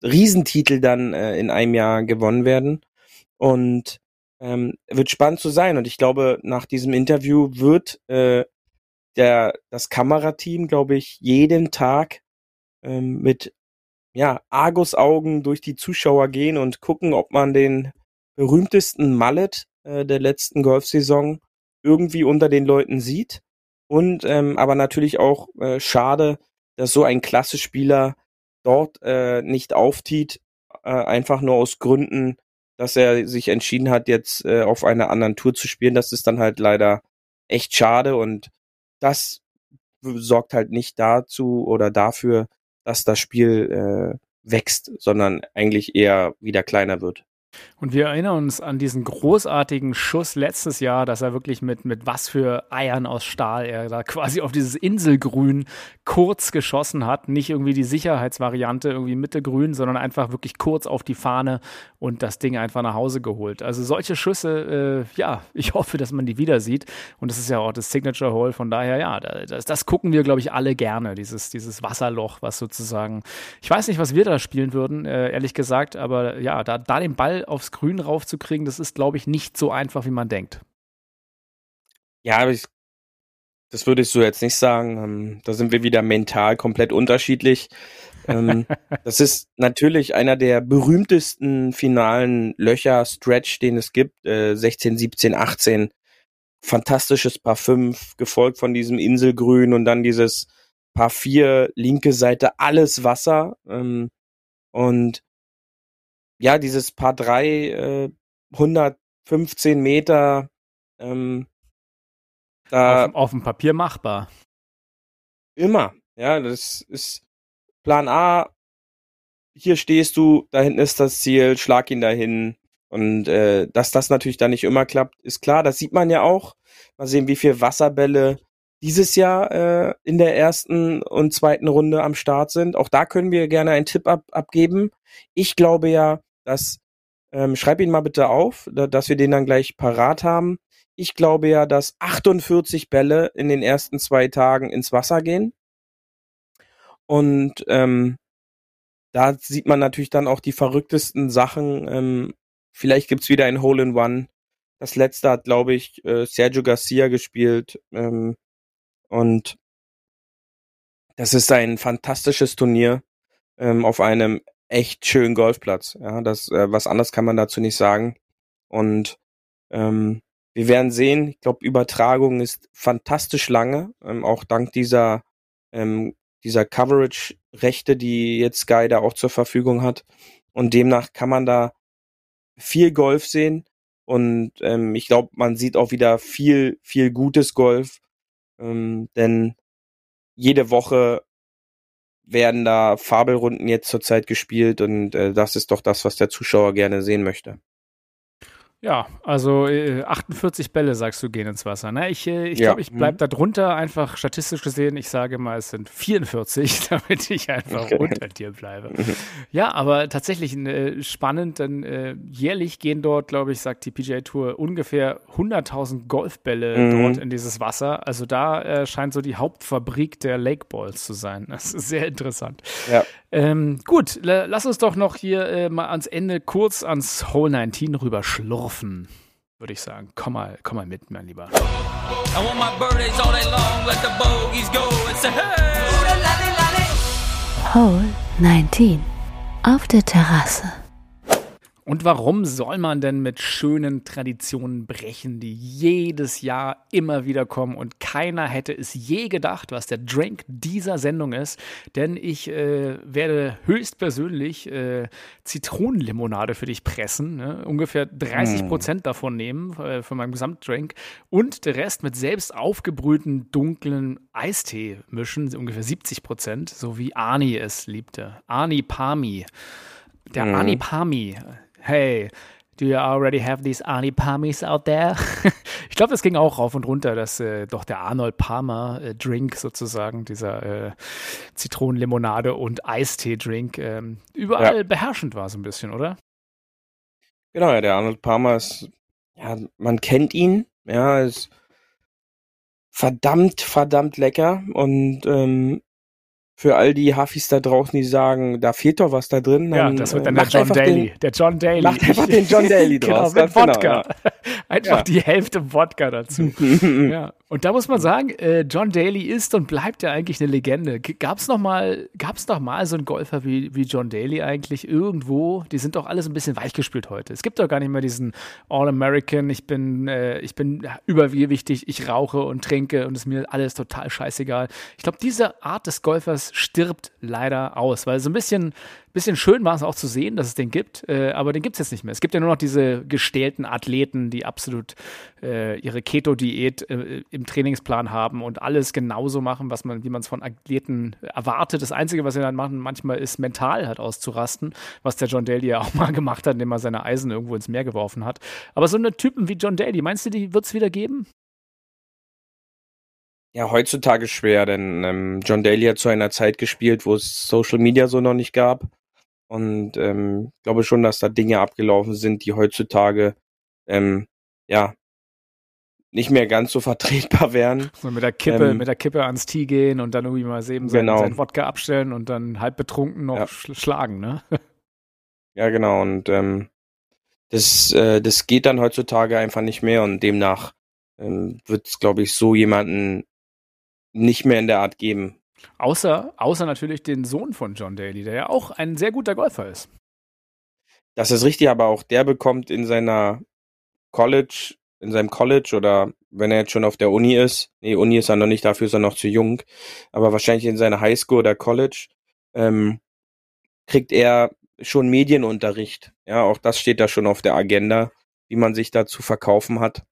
Riesentitel dann äh, in einem Jahr gewonnen werden. Und ähm, wird spannend zu sein. Und ich glaube, nach diesem Interview wird äh, der, das Kamerateam, glaube ich, jeden Tag ähm, mit ja, Argus-Augen durch die Zuschauer gehen und gucken, ob man den berühmtesten Mallet äh, der letzten Golfsaison irgendwie unter den Leuten sieht. Und ähm, aber natürlich auch äh, schade, dass so ein klasse Spieler dort äh, nicht auftiet, äh, einfach nur aus Gründen, dass er sich entschieden hat, jetzt äh, auf einer anderen Tour zu spielen. Das ist dann halt leider echt schade und das sorgt halt nicht dazu oder dafür, dass das Spiel äh, wächst, sondern eigentlich eher wieder kleiner wird. Und wir erinnern uns an diesen großartigen Schuss letztes Jahr, dass er wirklich mit, mit was für Eiern aus Stahl er da quasi auf dieses Inselgrün kurz geschossen hat. Nicht irgendwie die Sicherheitsvariante, irgendwie Mittelgrün, sondern einfach wirklich kurz auf die Fahne und das Ding einfach nach Hause geholt. Also solche Schüsse, äh, ja, ich hoffe, dass man die wieder sieht. Und das ist ja auch das Signature Hole. Von daher, ja, das, das gucken wir, glaube ich, alle gerne. Dieses, dieses Wasserloch, was sozusagen, ich weiß nicht, was wir da spielen würden, äh, ehrlich gesagt, aber ja, da, da den Ball aufs Grün raufzukriegen, das ist, glaube ich, nicht so einfach, wie man denkt. Ja, aber ich, das würde ich so jetzt nicht sagen. Ähm, da sind wir wieder mental komplett unterschiedlich. ähm, das ist natürlich einer der berühmtesten finalen Löcher, Stretch, den es gibt. Äh, 16, 17, 18. Fantastisches Paar 5, gefolgt von diesem Inselgrün und dann dieses Paar 4, linke Seite, alles Wasser. Ähm, und ja, dieses Paar 3, äh, 115 Meter, ähm, da auf, auf dem Papier machbar. Immer. Ja, das ist Plan A. Hier stehst du, da hinten ist das Ziel, schlag ihn dahin. Und äh, dass das natürlich dann nicht immer klappt, ist klar. Das sieht man ja auch. Mal sehen, wie viel Wasserbälle dieses Jahr äh, in der ersten und zweiten Runde am Start sind. Auch da können wir gerne einen Tipp ab, abgeben. Ich glaube ja, dass, ähm, schreib ihn mal bitte auf, dass wir den dann gleich parat haben. Ich glaube ja, dass 48 Bälle in den ersten zwei Tagen ins Wasser gehen. Und ähm, da sieht man natürlich dann auch die verrücktesten Sachen. Ähm, vielleicht gibt's wieder ein Hole in One. Das letzte hat, glaube ich, äh, Sergio Garcia gespielt. Ähm, und das ist ein fantastisches Turnier ähm, auf einem echt schönen Golfplatz. Ja, das, äh, was anderes kann man dazu nicht sagen. Und ähm, wir werden sehen. Ich glaube, Übertragung ist fantastisch lange, ähm, auch dank dieser ähm, dieser Coverage-Rechte, die jetzt Sky da auch zur Verfügung hat. Und demnach kann man da viel Golf sehen. Und ähm, ich glaube, man sieht auch wieder viel, viel gutes Golf. Ähm, denn jede Woche werden da Fabelrunden jetzt zurzeit gespielt und äh, das ist doch das, was der Zuschauer gerne sehen möchte. Ja, also äh, 48 Bälle, sagst du, gehen ins Wasser. Ne? Ich, äh, ich ja. glaube, ich bleibe mhm. da drunter, einfach statistisch gesehen. Ich sage mal, es sind 44, damit ich einfach unter dir bleibe. Mhm. ja, aber tatsächlich äh, spannend, denn äh, jährlich gehen dort, glaube ich, sagt die PGA Tour, ungefähr 100.000 Golfbälle mhm. dort in dieses Wasser. Also da äh, scheint so die Hauptfabrik der Lake Balls zu sein. Das ist sehr interessant. Ja. Ähm, gut, lass uns doch noch hier äh, mal ans Ende kurz ans Hole 19 rüber schlurfen, würde ich sagen. Komm mal, komm mal mit, mein Lieber. Hole 19 auf der Terrasse. Und warum soll man denn mit schönen Traditionen brechen, die jedes Jahr immer wieder kommen? Und keiner hätte es je gedacht, was der Drink dieser Sendung ist. Denn ich äh, werde höchstpersönlich äh, Zitronenlimonade für dich pressen. Ne? Ungefähr 30 mm. Prozent mm. davon nehmen äh, von meinem Gesamtdrink. Und der Rest mit selbst aufgebrühten dunklen Eistee mischen. Ungefähr 70 Prozent. So wie Ani es liebte. Ani Pami. Der mm. Ani Pami hey, do you already have these Arnie Palmies out there? ich glaube, das ging auch rauf und runter, dass äh, doch der Arnold Palmer äh, Drink sozusagen, dieser äh, Zitronenlimonade und Eistee-Drink, ähm, überall ja. beherrschend war so ein bisschen, oder? Genau, ja, der Arnold Palmer ist, ja, man kennt ihn, ja, ist verdammt, verdammt lecker und ähm, für all die Hafis da draußen, die sagen, da fehlt doch was da drin. Ja, das wird dann der John Daly. Den, der John Daly. Macht einfach den John Daly genau, draus. Genau, mit Wodka. Genau, ja. Einfach ja. die Hälfte Wodka dazu. ja. Und da muss man sagen, äh, John Daly ist und bleibt ja eigentlich eine Legende. Gab es noch mal, gab's noch mal so einen Golfer wie, wie John Daly eigentlich irgendwo? Die sind doch alles ein bisschen weichgespült heute. Es gibt doch gar nicht mehr diesen All-American, ich bin, äh, ich bin übergewichtig, ich rauche und trinke und es ist mir alles total scheißegal. Ich glaube, diese Art des Golfers Tennis stirbt leider aus, weil so ein bisschen, bisschen schön war es auch zu sehen, dass es den gibt, äh, aber den gibt es jetzt nicht mehr. Es gibt ja nur noch diese gestählten Athleten, die absolut äh, ihre Keto-Diät äh, im Trainingsplan haben und alles genauso machen, was man, wie man es von Athleten erwartet. Das Einzige, was sie dann machen, manchmal ist mental halt auszurasten, was der John Daly ja auch mal gemacht hat, indem er seine Eisen irgendwo ins Meer geworfen hat. Aber so eine Typen wie John Daly, meinst du, die wird es wieder geben? Ja, heutzutage schwer, denn ähm, John Daly hat zu einer Zeit gespielt, wo es Social Media so noch nicht gab. Und ähm, glaube schon, dass da Dinge abgelaufen sind, die heutzutage ähm, ja nicht mehr ganz so vertretbar wären. So mit der Kippe, ähm, mit der Kippe ans Tee gehen und dann irgendwie mal eben seinen, genau. seinen Wodka abstellen und dann halb betrunken noch ja. schlagen, ne? ja, genau. Und ähm, das, äh, das geht dann heutzutage einfach nicht mehr und demnach ähm, wird es, glaube ich, so jemanden nicht mehr in der Art geben. Außer, außer natürlich den Sohn von John Daly, der ja auch ein sehr guter Golfer ist. Das ist richtig, aber auch der bekommt in seiner College, in seinem College oder wenn er jetzt schon auf der Uni ist, nee, Uni ist er noch nicht, dafür ist er noch zu jung, aber wahrscheinlich in seiner Highschool oder College, ähm, kriegt er schon Medienunterricht. Ja, auch das steht da schon auf der Agenda, wie man sich da zu verkaufen hat.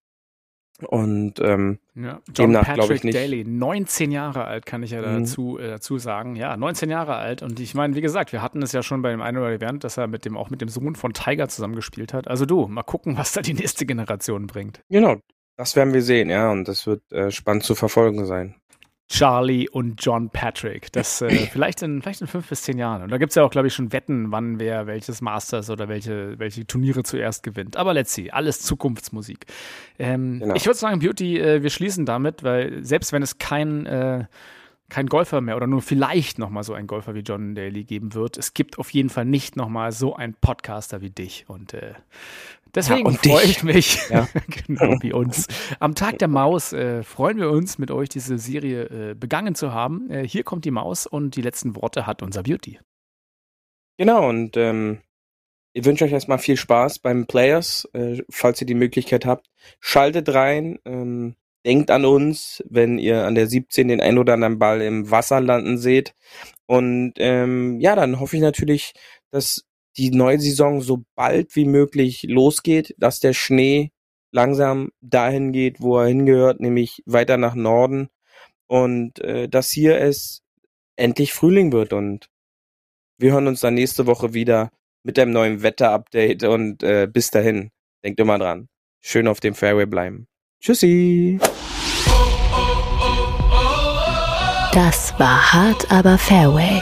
Und ähm, ja, John demnach glaube ich nicht. Daly, 19 Jahre alt, kann ich ja mhm. dazu, äh, dazu sagen. Ja, 19 Jahre alt. Und ich meine, wie gesagt, wir hatten es ja schon bei dem einen oder anderen, dass er mit dem, auch mit dem Sohn von Tiger zusammengespielt hat. Also du, mal gucken, was da die nächste Generation bringt. Genau, das werden wir sehen, ja. Und das wird äh, spannend zu verfolgen sein. Charlie und John Patrick. Das äh, vielleicht, in, vielleicht in fünf bis zehn Jahren. Und da gibt es ja auch, glaube ich, schon Wetten, wann wer welches Masters oder welche, welche Turniere zuerst gewinnt. Aber let's see, alles Zukunftsmusik. Ähm, genau. Ich würde sagen, Beauty, äh, wir schließen damit, weil selbst wenn es kein äh, kein Golfer mehr oder nur vielleicht nochmal so ein Golfer wie John Daly geben wird. Es gibt auf jeden Fall nicht nochmal so einen Podcaster wie dich. Und äh, Deswegen ja, freue ich mich, ja. genau wie uns. Am Tag der Maus äh, freuen wir uns, mit euch diese Serie äh, begangen zu haben. Äh, hier kommt die Maus und die letzten Worte hat unser Beauty. Genau, und ähm, ich wünsche euch erstmal viel Spaß beim Players, äh, falls ihr die Möglichkeit habt. Schaltet rein, ähm, denkt an uns, wenn ihr an der 17 den ein oder anderen Ball im Wasser landen seht. Und ähm, ja, dann hoffe ich natürlich, dass die neue Saison so bald wie möglich losgeht, dass der Schnee langsam dahin geht, wo er hingehört, nämlich weiter nach Norden und äh, dass hier es endlich Frühling wird und wir hören uns dann nächste Woche wieder mit einem neuen Wetter-Update und äh, bis dahin, denkt immer dran, schön auf dem Fairway bleiben. Tschüssi! Das war hart, aber Fairway.